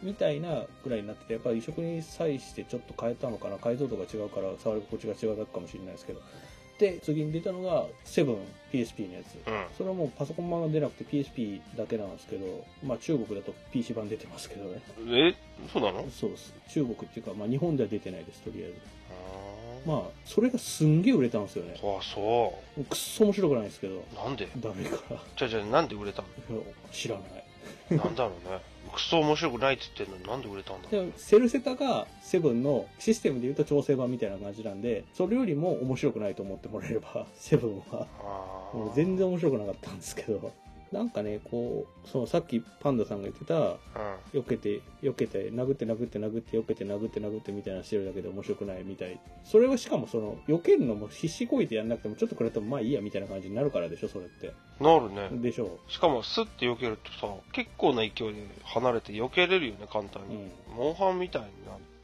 みたいなぐらいになってて、やっぱり移植に際してちょっと変えたのかな、解像度が違うから触り心地が違うだけかもしれないですけど。で、次に出たのが、セブン PSP のやつ。うん。それはもうパソコン版が出なくて PSP だけなんですけど、まあ中国だと PC 版出てますけどね。え、そうなの？そうです。中国っていうか、まあ日本では出てないです、とりあえず。あまあ、それがすんげえ売れたんですよね。あ、そくっそ面白くないんですけど、う。なんで？ダメから。じゃあじゃあなんで売れたの？知らない。なんだろうね。クソ面白くないって言ってんのになんで売れたんだでもセルセタがセブンのシステムで言うと調整版みたいな感じなんで、それよりも面白くないと思ってもらえれば、セブンは。あもう全然面白くなかったんですけど。なんかね、こう、そのさっきパンダさんが言ってた、然。避けて、避けて、殴って殴って殴って、避けて殴って殴ってみたいなのしてるだけで面白くないみたい。それはしかもその、避けるのも必死こいてやんなくても、ちょっとくれてもまあいいやみたいな感じになるからでしょ、それって。うん。なるね。でしょしかもスッて避けるとさ、結構な勢いで離れて避けれるよね、簡単う。うに。ん。モンハンみたいな、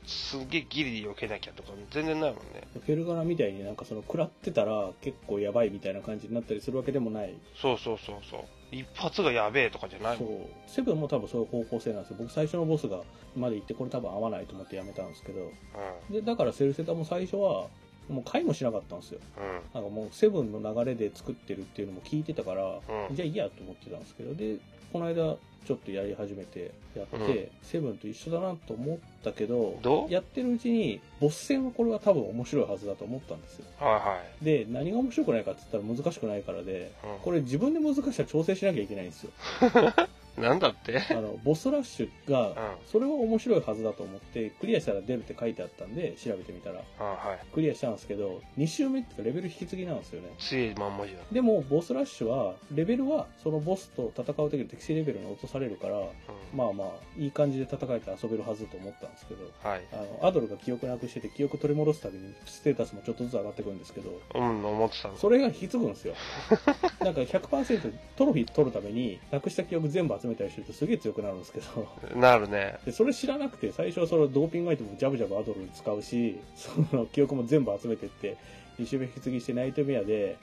すげえギリで避けなきゃとか全然ないもんね。フェルガナみたいになんかその、食らってたら結構やばいみたいな感じになったりするわけでもない。そうそうそうそう。一発がやべえとかじゃない。そう。セブンも多分そういう方向性なんですよ。僕最初のボスがまで行ってこれ多分合わないと思ってやめたんですけど。うで、だからセルセタも最初は、もう買いもしなかったんですよ。ん。うん。なんかもうセブンの流れで作ってるっていうのも聞いてたから、うんじゃあいいやと思ってたんですけど、で、この間ちょっとやり始めてやって、うんセブンと一緒だなと思ったけど、どう？やってるうちに、ボス戦はこれは多分面白いはずだと思ったんですよ。はいはい。で、何が面白くないかって言ったら難しくないからで、うんこれ自分で難しさ調整しなきゃいけないんですよ。なんだって？あの、ボスラッシュがうん。、それは面白いはずだと思って、クリアしたら出るって書いてあったんで、調べてみたら、あはい。クリアしたんですけど、2周目っていうかレベル引き継ぎなんですよね。強いまんまじゃん。でも、ボスラッシュは、レベルは、そのボスと戦う時の適正レベルに落とされるから、うん。まあまあ、いい感じで戦えて遊べるはずと思ったんですけど、はい。あの、アドルが記憶なくしてて、記憶取り戻すたびに、ステータスもちょっとずつ上がってくるんですけど、うん、思ってたの。それが引き継ぐんですよ。なんか100%トロフィー取るために、なくした記憶全部集めたりするとすげえ強くなるんですけど、なるね。で、それ知らなくて、最初はそのドーピングアイテムもジャブジャブアドルに使うし、その記憶も全部集めてって、2周目引き継ぎしてナイトメアで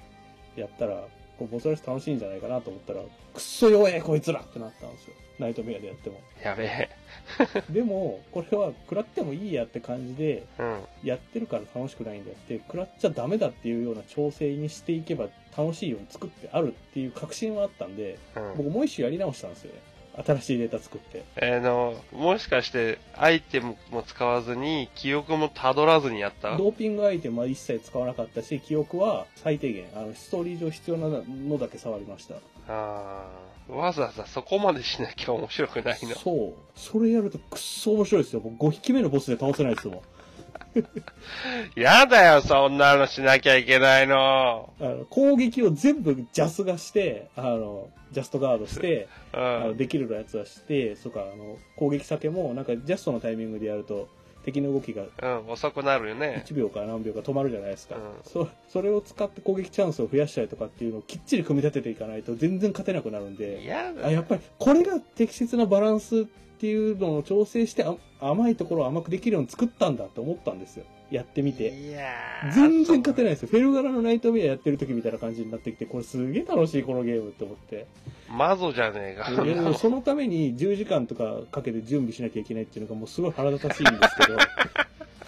やったら、こうボスラッシュ楽しいんじゃないかなと思ったら、くっそ弱えこいつらってなったんですよ。ナイトメアでやっても。やべえ。でも、これは食らってもいいやって感じで、うん。やってるから楽しくないんであって、食らっちゃダメだっていうような調整にしていけば楽しいように作ってあるっていう確信はあったんで、うん。僕もう一周やり直したんですよね。新しいデータ作って。えーの、もしかして、アイテムも使わずに、記憶もたどらずにやった？ドーピングアイテムは一切使わなかったし、記憶は最低限、あの、ストーリー上必要なのだけ触りました。あーわざわざそこまでしなきゃ面白くないの？そう。それやるとくっそ面白いですよ。僕5匹目のボスで倒せないですもん。やだよ、そんなのしなきゃいけないの。あの攻撃を全部ジャスがして、あの、ジャストガードして、うあのん。できるやつはして、そっか、あの、攻撃先も、なんかジャストのタイミングでやると、敵の動きがうん、遅くなるよね。1秒か何秒か止まるじゃないですか、うん。そそれを使って攻撃チャンスを増やしたりとかっていうのをきっちり組み立てていかないと全然勝てなくなるんで。あやっぱりこれが適切なバランスっていうのを調整してあ甘いところを甘くできるように作ったんだと思ったんですよやってみて。いやー。全然勝てないですよ。フェルガラのナイトメアやってる時みたいな感じになってきてこれすげえ楽しいこのゲームって思って。マゾじゃねえか。いやそのために10時間とかかけて準備しなきゃいけないっていうのがもうすごい腹立たしいんですけど。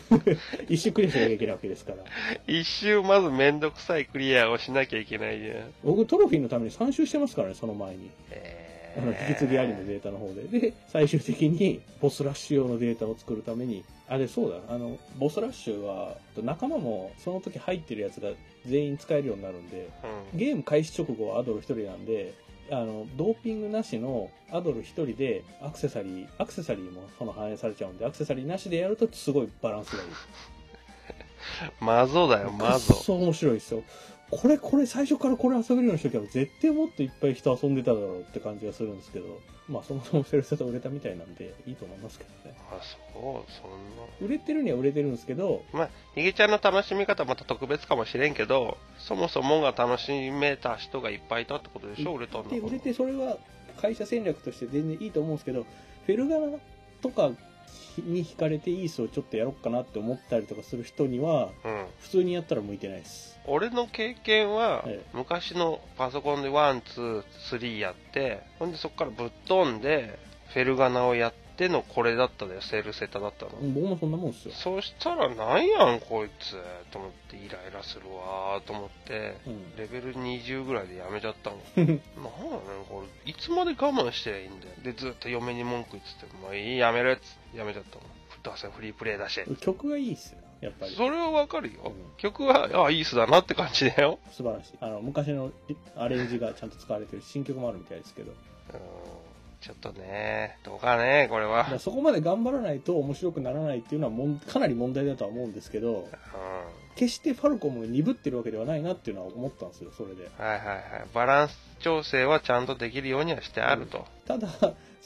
一周クリアしなきゃいけないわけですから。一周まずめんどくさいクリアをしなきゃいけないじゃん。僕トロフィーのために3周してますからねその前に。えあの引き継ぎありのデータの方で。で最終的にボスラッシュ用のデータを作るために。あれそうだ。あのボスラッシュは仲間もその時入ってるやつが全員使えるようになるんで。うん。ゲーム開始直後はアドル1人なんであのドーピングなしのアドル1人でアクセサリーアクセサリーもその反映されちゃうんでアクセサリーなしでやるとすごいバランスがいい。マゾだよ、マゾ。そ面白いですよこれこれ最初からこれ遊べるようにしとけば絶対もっといっぱい人遊んでただろうって感じがするんですけどまあそもそもセルセタ売れたみたいなんでいいと思いますけどねあ、そう、そんな。売れてるには売れてるんですけどまあ、ヒゲちゃんの楽しみ方また特別かもしれんけど、そもそもが楽しめた人がいっぱいいたってことでしょ、売れたんだ売れてそれは会社戦略として全然いいと思うんですけどフェルガナとかに惹かれてイースをちょっとやろうかなって思ったりとかする人にはうん。普通にやったら向いてないです俺の経験は、ええ昔のパソコンで one、two、three やって、ほんでそこからぶっ飛んで、フェルガナをやってのこれだったのよ、セルセタだったの。僕もそんなもんですよ、そしたらなんやんこいつと思ってイライラするわーと思ってうん。レベル20ぐらいでやめちゃったの。なんやねんこれいつまで我慢してりゃいいんだよ。でずっと嫁に文句言っててもういいやめるっつってやめちゃったの。どうせフリープレイだし。曲がいいっすよやっぱり。それはわかるよ、うん。曲はあいいっすだなって感じだよ。素晴らしい。あの昔のアレンジがちゃんと使われてる新曲もあるみたいですけど。うんちょっとねどうかねこれは。だからそこまで頑張らないと面白くならないっていうのはもんかなり問題だとは思うんですけどうん。決してファルコムが鈍ってるわけではないなっていうのは思ったんですよそれで。はいはいはい。バランス調整はちゃんとできるようにはしてあると、ただ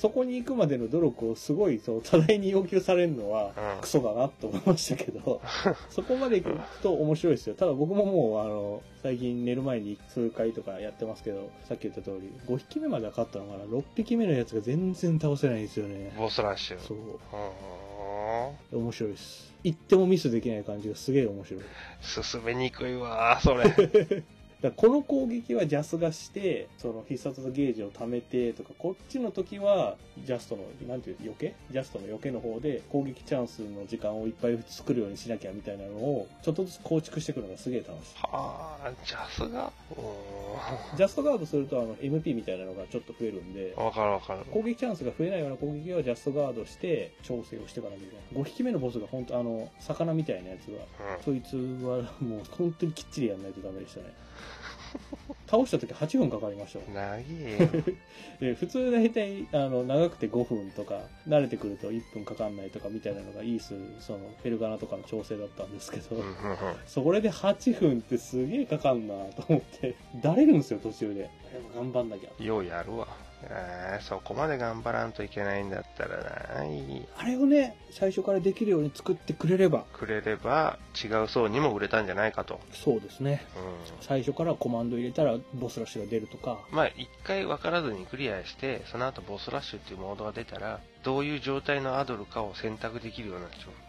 そこに行くまでの努力をすごいそう多大に要求されるのはうん。クソだなと思いましたけど そこまで行くと面白いですよ。ただ僕ももうあの最近寝る前に数回とかやってますけどさっき言った通り5匹目までは勝ったのかな？6匹目のやつが全然倒せないんですよね。ボスラッシュそう。うん。面白いです。行ってもミスできない感じがすげえ面白い。進めにくいわそれ だこの攻撃はジャスがしてその必殺のゲージを貯めてとかこっちの時はジャストのなんていう避け？ジャストの避けの方で攻撃チャンスの時間をいっぱい作るようにしなきゃみたいなのをちょっとずつ構築していくのがすげえ楽しい。はあジャスが？うジャストガードするとあの MP みたいなのがちょっと増えるんでんわかるわかる。攻撃チャンスが増えないような攻撃はジャストガードして調整をしていかなきゃいけない。5匹目のボスが本当あの魚みたいなやつがうん。そいつはもう本当にきっちりやんないとダメでしたね倒した時8分かかりました長いで 普通大体あの長くて5分とか慣れてくると1分かかんないとかみたいなのがいいす。そのフェルガナとかの調整だったんですけど、それで8分ってすげえかかんなと思って。だれるんですよ途中で。頑張んなきゃ。ようやるわえーそこまで頑張らんといけないんだったらな。いあれをね最初からできるように作ってくれれば。くれれば違う層にも売れたんじゃないかと、そうですね。うん、最初からコマンド入れたらボスラッシュが出るとか。まあ一回分からずにクリアしてその後ボスラッシュっていうモードが出たらどういう状態のアドルかを選択できるような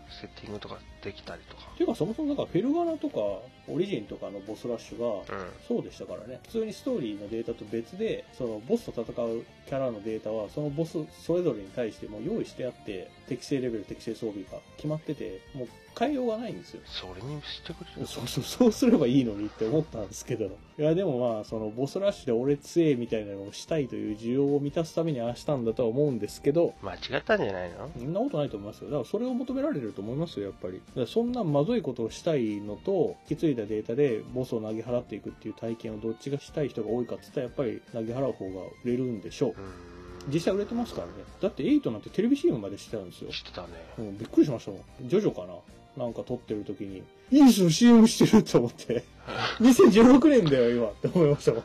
セッティングとかできたりとか。ていうかそもそもなんかフェルガナとかオリジンとかのボスラッシュがうん。そうでしたからね普通にストーリーのデータと別でそのボスと戦うキャラのデータはそのボスそれぞれに対してもう用意してあって適正レベル適正装備が決まっててもう変えようがないんですよそれにしてくれるそうそうそうすればいいのにって思ったんですけどいやでもまあそのボスラッシュで俺強えみたいなのをしたいという需要を満たすためにああしたんだとは思うんですけど間違ったんじゃないの？そんなことないと思いますよ。だからそれを求められると思いますよ、やっぱり。そんなまずいことをしたいのと、引き継いだデータでボスを投げ払っていくっていう体験をどっちがしたい人が多いかって言ったら、やっぱり投げ払う方が売れるんでしょう。実際売れてますからね。だって8なんてテレビ CM までしてたんですよ。してたね。うん、びっくりしましたもん。ジョジョかななんか撮ってる時に、いいですよ、CM してると思って。2016年だよ、今って思いましたもん。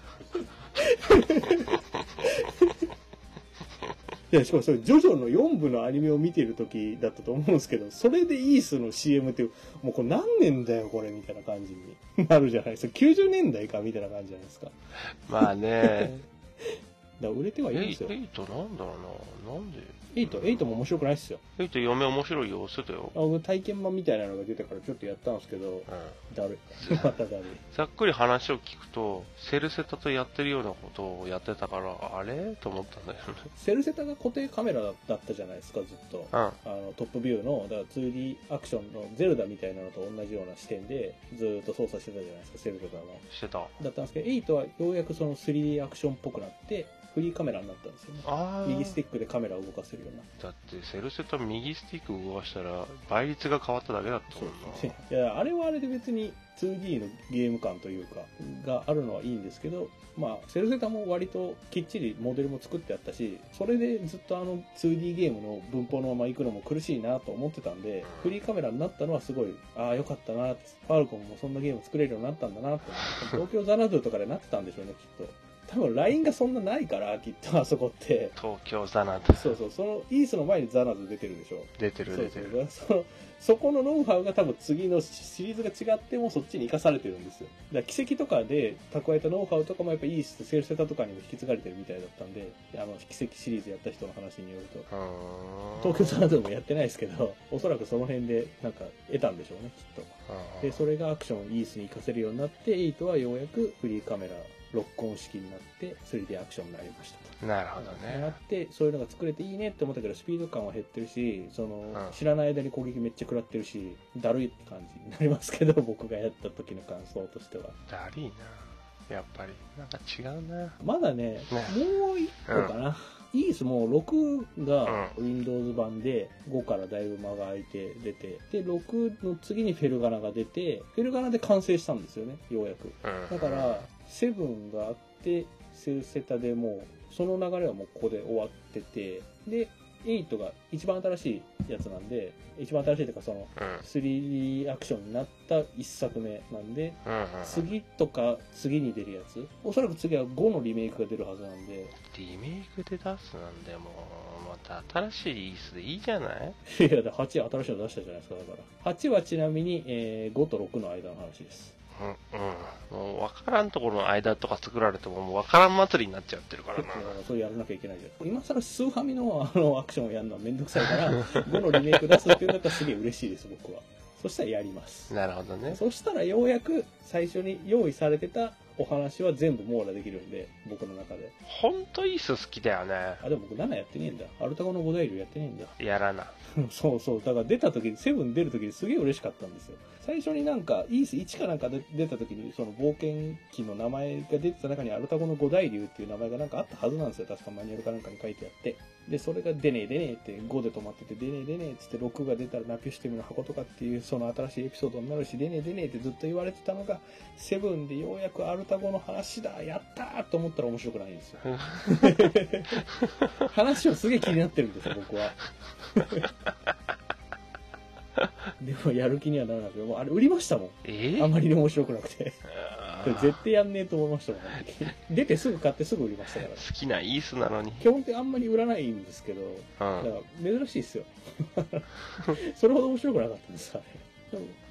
いや、しかもそれ、ジョジョの4部のアニメを見てる時だったと思うんですけど、それでイースの CM って、もうこれ何年だよ、これ、みたいな感じに なるじゃないですか。90年代か、みたいな感じじゃないですか。まあね。だから売れてはいいんですよ。エイトなんだろうな。なんで8、8も面白くないっすよ。エイト嫁面白いよ、してたよ。あ僕体験版みたいなのが出たからちょっとやったんですけど、うん。だるい。まただるい。ざっくり話を聞くと、セルセタとやってるようなことをやってたから、あれ？と思ったんだよね。セルセタが固定カメラだったじゃないですか、ずっと。うん。あのトップビューの、だから 2D アクションのゼルダみたいなのと同じような視点で、ずーっと操作してたじゃないですか、セルセタの。してた。だったんですけど、8はようやくその 3D アクションっぽくなって、フリーカメラになったんですよね。ああ。右スティックでカメラを動かせるようにな。だって、セルセタ右スティック動かしたら、倍率が変わっただけだったもんな。ですね。いや、あれはあれで別に 2D のゲーム感というか、があるのはいいんですけど、まあ、セルセタも割ときっちりモデルも作ってあったし、それでずっとあの 2D ゲームの文法のまま行くのも苦しいなと思ってたんで、フリーカメラになったのはすごい、ああ、よかったな、ファルコンもそんなゲーム作れるようになったんだなって東京ザナドゥとかでなってたんでしょうね、きっと。多分 LINE がそんなないから、きっとあそこって。東京ザナとそうそう、そのイースの前にザナドゥ出てるでしょ。出てる出てる。そのそこのノウハウが多分次のシリーズが違ってもそっちに生かされてるんですよだから奇跡とかで蓄えたノウハウとかもやっぱいいセールセタとかにも引き継がれてるみたいだったんであの奇跡シリーズやった人の話によると。東京サナドもやってないですけどおそらくその辺でなんか得たんでしょうねきっとうんでそれがアクションイースに活かせるようになって8はようやくフリーカメラロックオン式になって 3D アクションになりましたなるほどなっね。てそういうのが作れていいねって思ったけどスピード感は減ってるしその、ん知らない間に攻撃めっちゃ食らってるしだるいって感じになりますけど僕がやった時の感想としてはだりーな。やっぱり。なんか違うな。まだねねもう一個かな、イースも6が Windows 版で5からだいぶ間が空いて出てで6の次にフェルガナが出てフェルガナで完成したんですよねようやくうん。だから、セブンがあって、セルセタでもう、その流れはもうここで終わってて、で、8が一番新しいやつなんで、一番新しいというかその、うん。3D アクションになった一作目なんで。次とか次に出るやつ、おそらく次は5のリメイクが出るはずなんで、リメイクで出すなんでもう、また新しいイースでいいじゃない？いや、だ8は新しいの出したじゃないですか、だから。8はちなみに、えー5と6の間の話です。うん、うん。もう分からんところの間とか作られても、もう分からん祭りになっちゃってるからなそうやらなきゃいけないじゃん。今更スーファミのあのアクションをやるのはめんどくさいから、5のリメイク出すっていうんだったらすげえ嬉しいです、僕は。そしたらやります。なるほどね。そしたらようやく最初に用意されてたお話は全部網羅できるんで、僕の中で。ほんとイース好きだよね。あ、でも僕7やってねえんだ。アルタゴの5大流やってねえんだ。やらな。そうそう。だから出た時に、セブン出る時にすげえ嬉しかったんですよ。最初になんか、イース1かなんかで出た時に、その冒険機の名前が出てた中にアルタゴの五大流っていう名前がなんかあったはずなんですよ。確かマニュアルかなんかに書いてあって。で、それが出ねえ出ねえって5で止まってて、出ねえ出ねえっつって6が出たらナピュシティムの箱とかっていうその新しいエピソードになるし、出ねえ出ねえってずっと言われてたのが、セブンでようやくアルタゴの話だ、やったーと思ったら面白くないんですよ。話はすげえ気になってるんですよ、僕は。でもやる気にはならなくて、もうあれ売りましたもん。え？あまりに面白くなくて。あこれ絶対やんねえと思いましたもん。出てすぐ買ってすぐ売りましたから。好きなイースなのに。基本的にあんまり売らないんですけど、うん。だから珍しいですよ。それほど面白くなかったんです、あれ。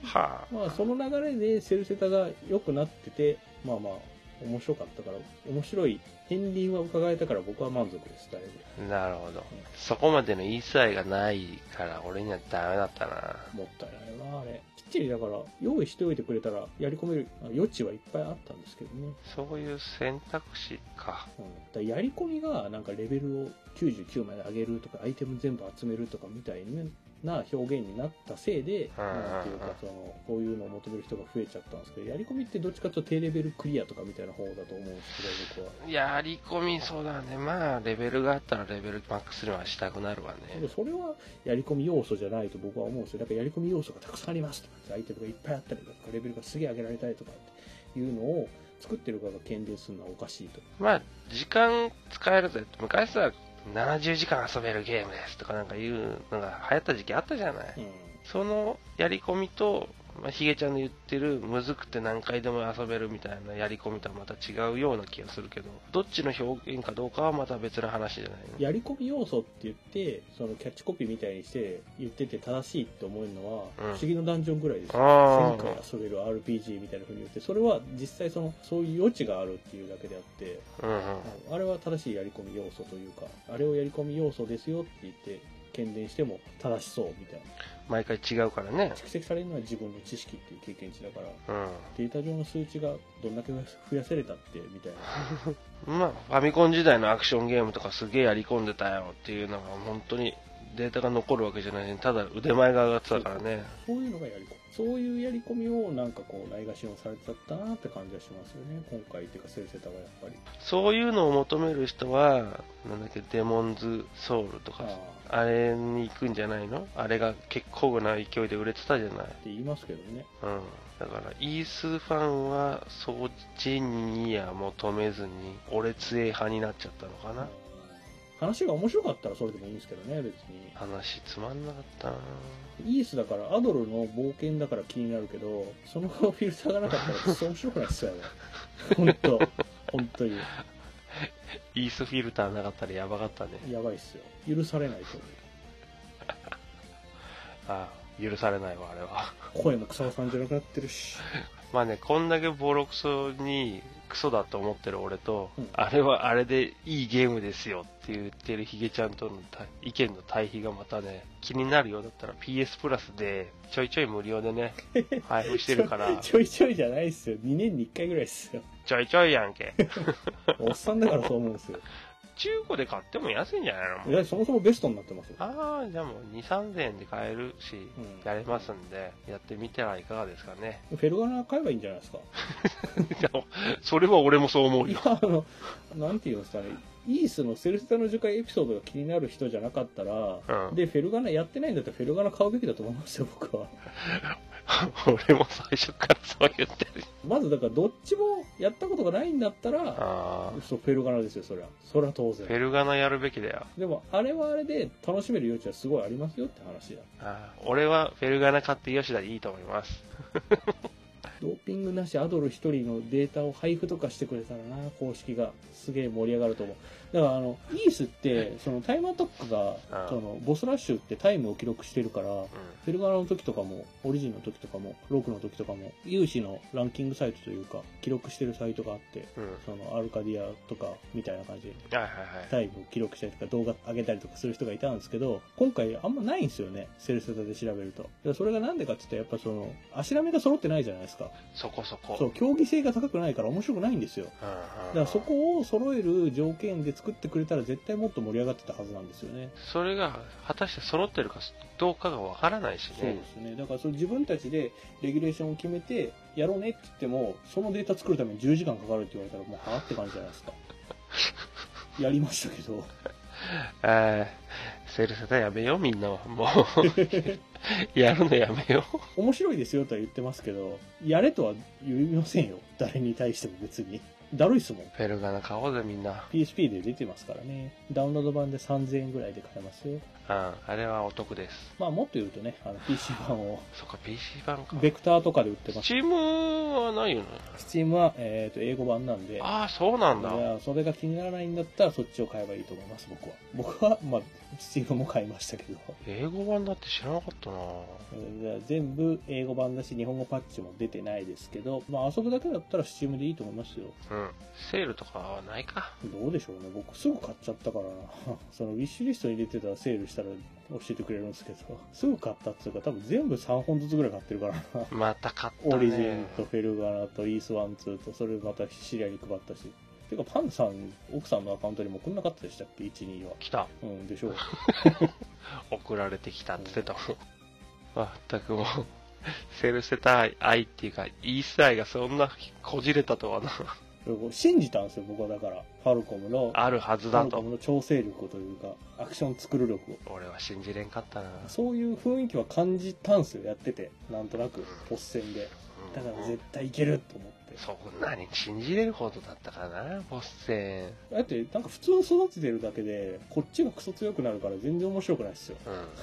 はまあその流れでセルセタが良くなってて、まあまあ、面白かったから、面白い片鱗は伺えたから僕は満足です、だいぶ。なるほど。そこまでの言い伝えがないから、俺にはダメだったな。もったいないな、あれ。きっちりだから、用意しておいてくれたら、やり込めるあ余地はいっぱいあったんですけどね。そういう選択肢か。うん、だやり込みが、なんかレベルを99まで上げるとか、アイテム全部集めるとかみたいな表現になったせいで、なんていうか、その、こういうのを求める人が増えちゃったんですけど、やり込みってどっちかというと低レベルクリアとかみたいな方だと思うんですけど、僕は。やり込み、そうだね。まあ、レベルがあったらレベルマックスにはしたくなるわでもね。それはやり込み要素じゃないと僕は思うんですよ。だからやり込み要素がたくさんありますとか、アイテムがいっぱいあったりとか、レベルがすげえ上げられたりとかっていうのを作ってる側が喧伝するのはおかしいと。まあ、時間使えるぜ。昔さ、70時間遊べるゲームですとかなんかいうのが流行った時期あったじゃない。うん。そのやり込みと、まあ、ヒゲちゃんの言ってるむずくて何回でも遊べるみたいなやり込みとはまた違うような気がするけど、どっちの表現かどうかはまた別の話じゃないのやり込み要素って言って、そのキャッチコピーみたいにして言ってて正しいって思えるのは、うん不思議のダンジョンぐらいですよ。あ1000回遊べる RPG みたいな風に言って、それは実際その、そういう余地があるっていうだけであって、あ、うんうん。あれは正しいやり込み要素というか、あれをやり込み要素ですよって言って、検伝しても正しそうみたいな。毎回違うからね。蓄積されるのは自分の知識っていう経験値だから、うん。データ上の数値がどんだけ増やせれたって、みたいな。まあ、ファミコン時代のアクションゲームとかすげえやり込んでたよっていうのが本当にデータが残るわけじゃないただ腕前が上がってたからね。そういうのがやり込み。そういうやり込みをなんかこう、ないがしろにされてたなって感じはしますよね。今回っていうか、セルセタはやっぱり。そういうのを求める人は、なんだっけ、デモンズソウルとか、あれに行くんじゃないの？あれが結構な勢いで売れてたじゃない？って言いますけどね。うん。だから、イースファンは、そっちには求めずに、俺強え派になっちゃったのかな？話が面白かったらそれでもいいんですけどね、別に。話つまんなかったなイースだから、アドルの冒険だから気になるけど、そのフィルターがなかったら、クソ面白くないっすよね。ほんと。本当に。イースフィルターなかったらやばかったね。やばいっすよ。許されないと思 ああ、許されないわ、あれは。う。声も草間さんじゃなくなってるし。まあね、こんだけボロクソにクソだと思ってる俺と、うんあれはあれでいいゲームですよって言ってるヒゲちゃんとの対意見の対比がまたね、気になるようだったら PS プラスでちょいちょい無料でね、配布してるから、ちょいちょいじゃないっすよ。2年に1回ぐらいっすよ。ちょいちょいやんけ。おっさんだからそう思うんですよ。中古で買っても安いんじゃないの？いや、そもそもベストになってますよ。ああ、じゃあもう2、3000円で買えるし、うんやれますんで、やってみてはいかがですかね。フェルガナ買えばいいんじゃないですか？それは俺もそう思うよ。いや、あの、なんていうんですかね。イースのセルスタの樹海エピソードが気になる人じゃなかったら、うんで、フェルガナやってないんだったらフェルガナ買うべきだと思いますよ、僕は。俺も最初からそう言ってる。まず、だからどっちもやったことがないんだったら、そう、フェルガナですよ、そりゃ。そりゃ当フェ然。ルガナやるべきだよ。でも、あれはあれで楽しめる余地はすごいありますよって話だ。ああ俺はフェルガナ買って吉田でいいと思います。ドーピングなしアドル一人のデータを配布とかしてくれたらな、公式が。すげえ盛り上がると思う。だからあの、イースって、そのタイムアタックがその、ボスラッシュってタイムを記録してるから、うフェルガナの時とかも、オリジンの時とかも、ロークの時とかも、有志のランキングサイトというか、記録してるサイトがあって。その、アルカディアとか、みたいな感じで。タイムを記録したりとか、動画上げたりとかする人がいたんですけど、今回あんまないんですよね、セルセタで調べると。それがなんでかって言ったら、やっぱその、足並みが揃ってないじゃないですか。そこそこ。そう、競技性が高くないから面白くないんですよ。だからそこを揃える条件で作ってくれたら絶対もっと盛り上がってたはずなんですよね。それが果たして揃ってるかどうかがわからないしそうねで。すね。だからそれ自分たちでレギュレーションを決めてやろうねって言っても、そのデータ作るために10時間かかるって言われたらもうはあって感じじゃないですか。やりましたけど。えー、セルセタやめようみんなは。もう、やるのやめよう。面白いですよとは言ってますけど、やれとは言いませんよ。誰に対しても別に。だるいっすもん。フェルガナ買おうぜみんな。PSP で出てますからね。ダウンロード版で3000円ぐらいで買えますよ。うん、あれはお得です。まあもっと言うとね、あの PC 版をそっか、PC 版か。ベクターとかで売ってます。チームはないよね。Steam は、えー、と英語版なんで、ああ、そうなんだ。いやそれが気にならないんだったらそっちを買えばいいと思います、僕は。僕は、まあ、Steam も買いましたけど、英語版だって知らなかったなえー全部英語版だし、日本語パッチも出てないですけど、まあ遊ぶだけだったら Steam でいいと思いますよ。うん。うん。セールとかはないか。どうでしょうね。僕すぐ買っちゃったからな。そのウィッシュリストに入れてたらセールしたら教えてくれるんですけど、すぐ買ったっていうか多分全部3本ずつぐらい買ってるからな。また買ったね。オリジンとフェルガナとイースワンツーと、それまた知り合いに配ったし。てか、パンダさん、奥さんのアカウントにも来んなかったでしたっけ ?1、2は。来た。うん、でしょう。送られてきたって言ってたもん。まったくもう、セールしてた愛っていうか、イース愛がそんなこじれたとはな。信じたんですよ、僕はだから。ファルコムの、あるはずだとファルコム。の調整力というか、アクション作る力を。俺は信じれんかったな。そういう雰囲気は感じたんすよ、やってて。なんとなく、ポッセンで。だから絶対いけると思って。そんなに信じれるほどだったかな、ボス戦。だって、なんか普通に育ててるだけで、こっちがクソ強くなるから全然面白くないですよ。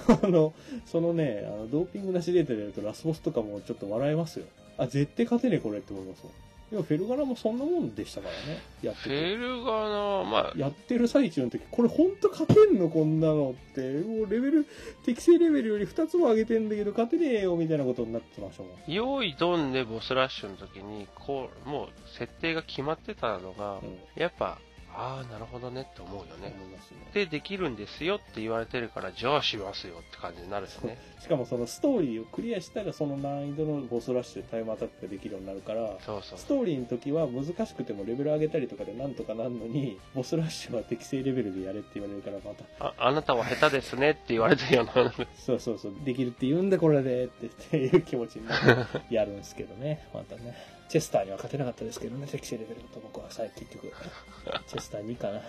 うん。あの、そのね、あのドーピングなしデータでやるとラスボスとかもちょっと笑えますよ。あ、絶対勝てねえこれって思いますもん。でもフェルガラもそんなもんでしたからね、やってフて。ェルガナ、まあ、やってる最中の時、これほんと勝てんのこんなのって。もうレベル、適正レベルより2つも上げてんだけど勝てねえよみたいなことになってましたもん。用意ドンでボスラッシュの時に、こう、もう設定が決まってたのが、うん。やっぱ、ああ、なるほどねって思うよね。思いますね。で、できるんですよって言われてるから、じゃあしますよって感じになるよね。しかもそのストーリーをクリアしたらその難易度のボスラッシュでタイムアタックができるようになるから、そうそうス。トーリーの時は難しくてもレベル上げたりとかでなんとかなるのに、ボスラッシュは適正レベルでやれって言われるからまた、あ、あなたは下手ですねって言われてるような。そうそうそう、できるって言うんだこれでってっていう気持ちになって やるんですけどね、またね。チェスターには勝てなかったですけどね、適正レベルと僕はさ結局、チェスター2かな。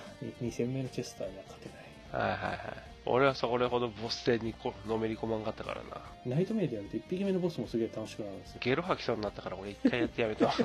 2戦目のチェスターには勝てない。はいはいはい。俺はそれほどボス戦にこのめり込まんかったからな。ナイトメイでやると1匹目のボスもすげえ楽しくなるんですよ。ゲロ吐きそうになったから俺一回やってやめた。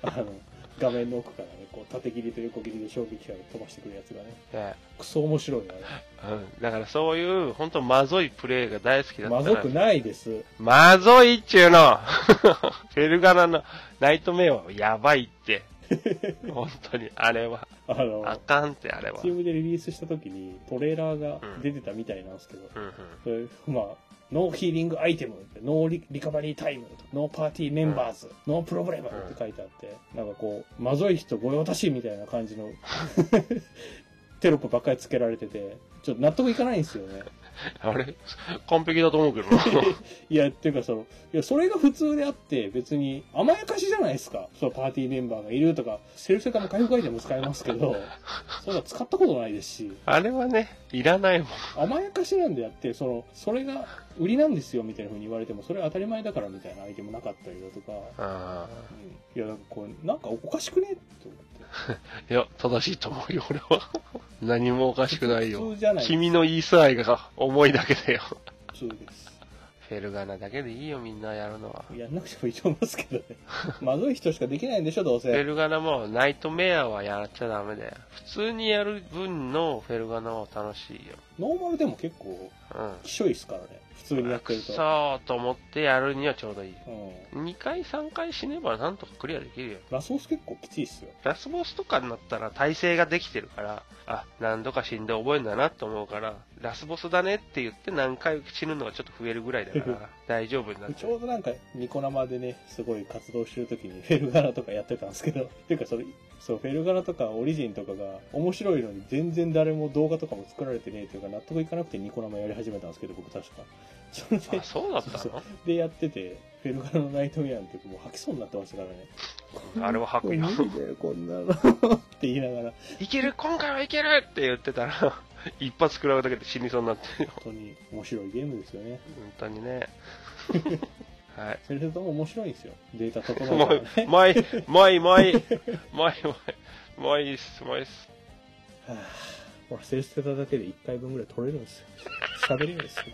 あの、画面の奥からね、こう縦切りと横切りで衝撃波を飛ばしてくるやつがね、ねクソ面白いよね。うん。だからそういう、本当マゾいプレイが大好きだったマゾくないです。マゾいっちゅうの フェルガナのナイトメアはやばいって。本当に、あれは。あの、あかんって、あれは。スチームでリリースした時にトレーラーが出てたみたいなんですけど、うんうん。それまあ、 no healing item、no re recovery time、no party members、no problem って書いてあって、なんかこう、マゾい人ご用達みたいな感じの テロップばっかりつけられてて、ちょっと納得いかないんですよね。あれ？完璧だと思うけどな。いや、っていうかその、いや、それが普通であって、別に甘やかしじゃないですか。そのパーティーメンバーがいるとか、セルセタも回復アイテムも使えますけど、そんな使ったことないですし、あれはね、いらないもん。甘やかしなんであって、その、それが売りなんですよみたいな風に言われても、それは当たり前だからみたいなアイテムなかったりだとか、あうんいや、なんかこう、なんかおかしくね？って思って。あ。いや、正しいと思うよ、俺は。何もおかしくないよ普。通じゃない。君の言いさえが重いだけだよ。普通です。フェルガナだけでいいよ、みんなやるのは。やんなくてもいいと思いますけどね。まずい人しかできないんでしょ、どうせ。フェルガナもナイトメアはやっちゃダメだよ。普通にやる分のフェルガナは楽しいよ。ノーマルでも結構、うん。きしょいですからね。普通にやってくると。そーと思ってやるにはちょうどいい。うん。2回3回死ねばなんとかクリアできるよ。ラスボス結構きついっすよ。ラスボスとかになったら体勢ができてるから、あ、何度か死んで覚えるんだなと思うから、ラスボスだねって言って何回死ぬのがちょっと増えるぐらいだから、大丈夫になっちゃう。ちょうどなんか、ニコ生でね、すごい活動してる時にフェルガラとかやってたんですけど、っ ていうかそれ、そう、フェルガラとかオリジンとかが面白いのに全然誰も動画とかも作られてねえというか納得いかなくてニコ生やり始めたんですけど、僕確か。それであ、、そうだったそうのでやってて、フェルガラのナイトメアの時もう吐きそうになってましたからね。あれは吐くよ。無理だよ、こんなの？って言いながら、いける？今回はいけるって言ってたら、一発食らうだけで死にそうになってるよ。本当に面白いゲームですよね。本当にね。はい。セルフとも面白いんですよ。データ整えもうたらね。、まい、まい、まい、まい、まい、まいっす、まいっす。はぁ、ほら、セルフテタだけで1回分ぐらい取れるんですよ。喋れるんですよ。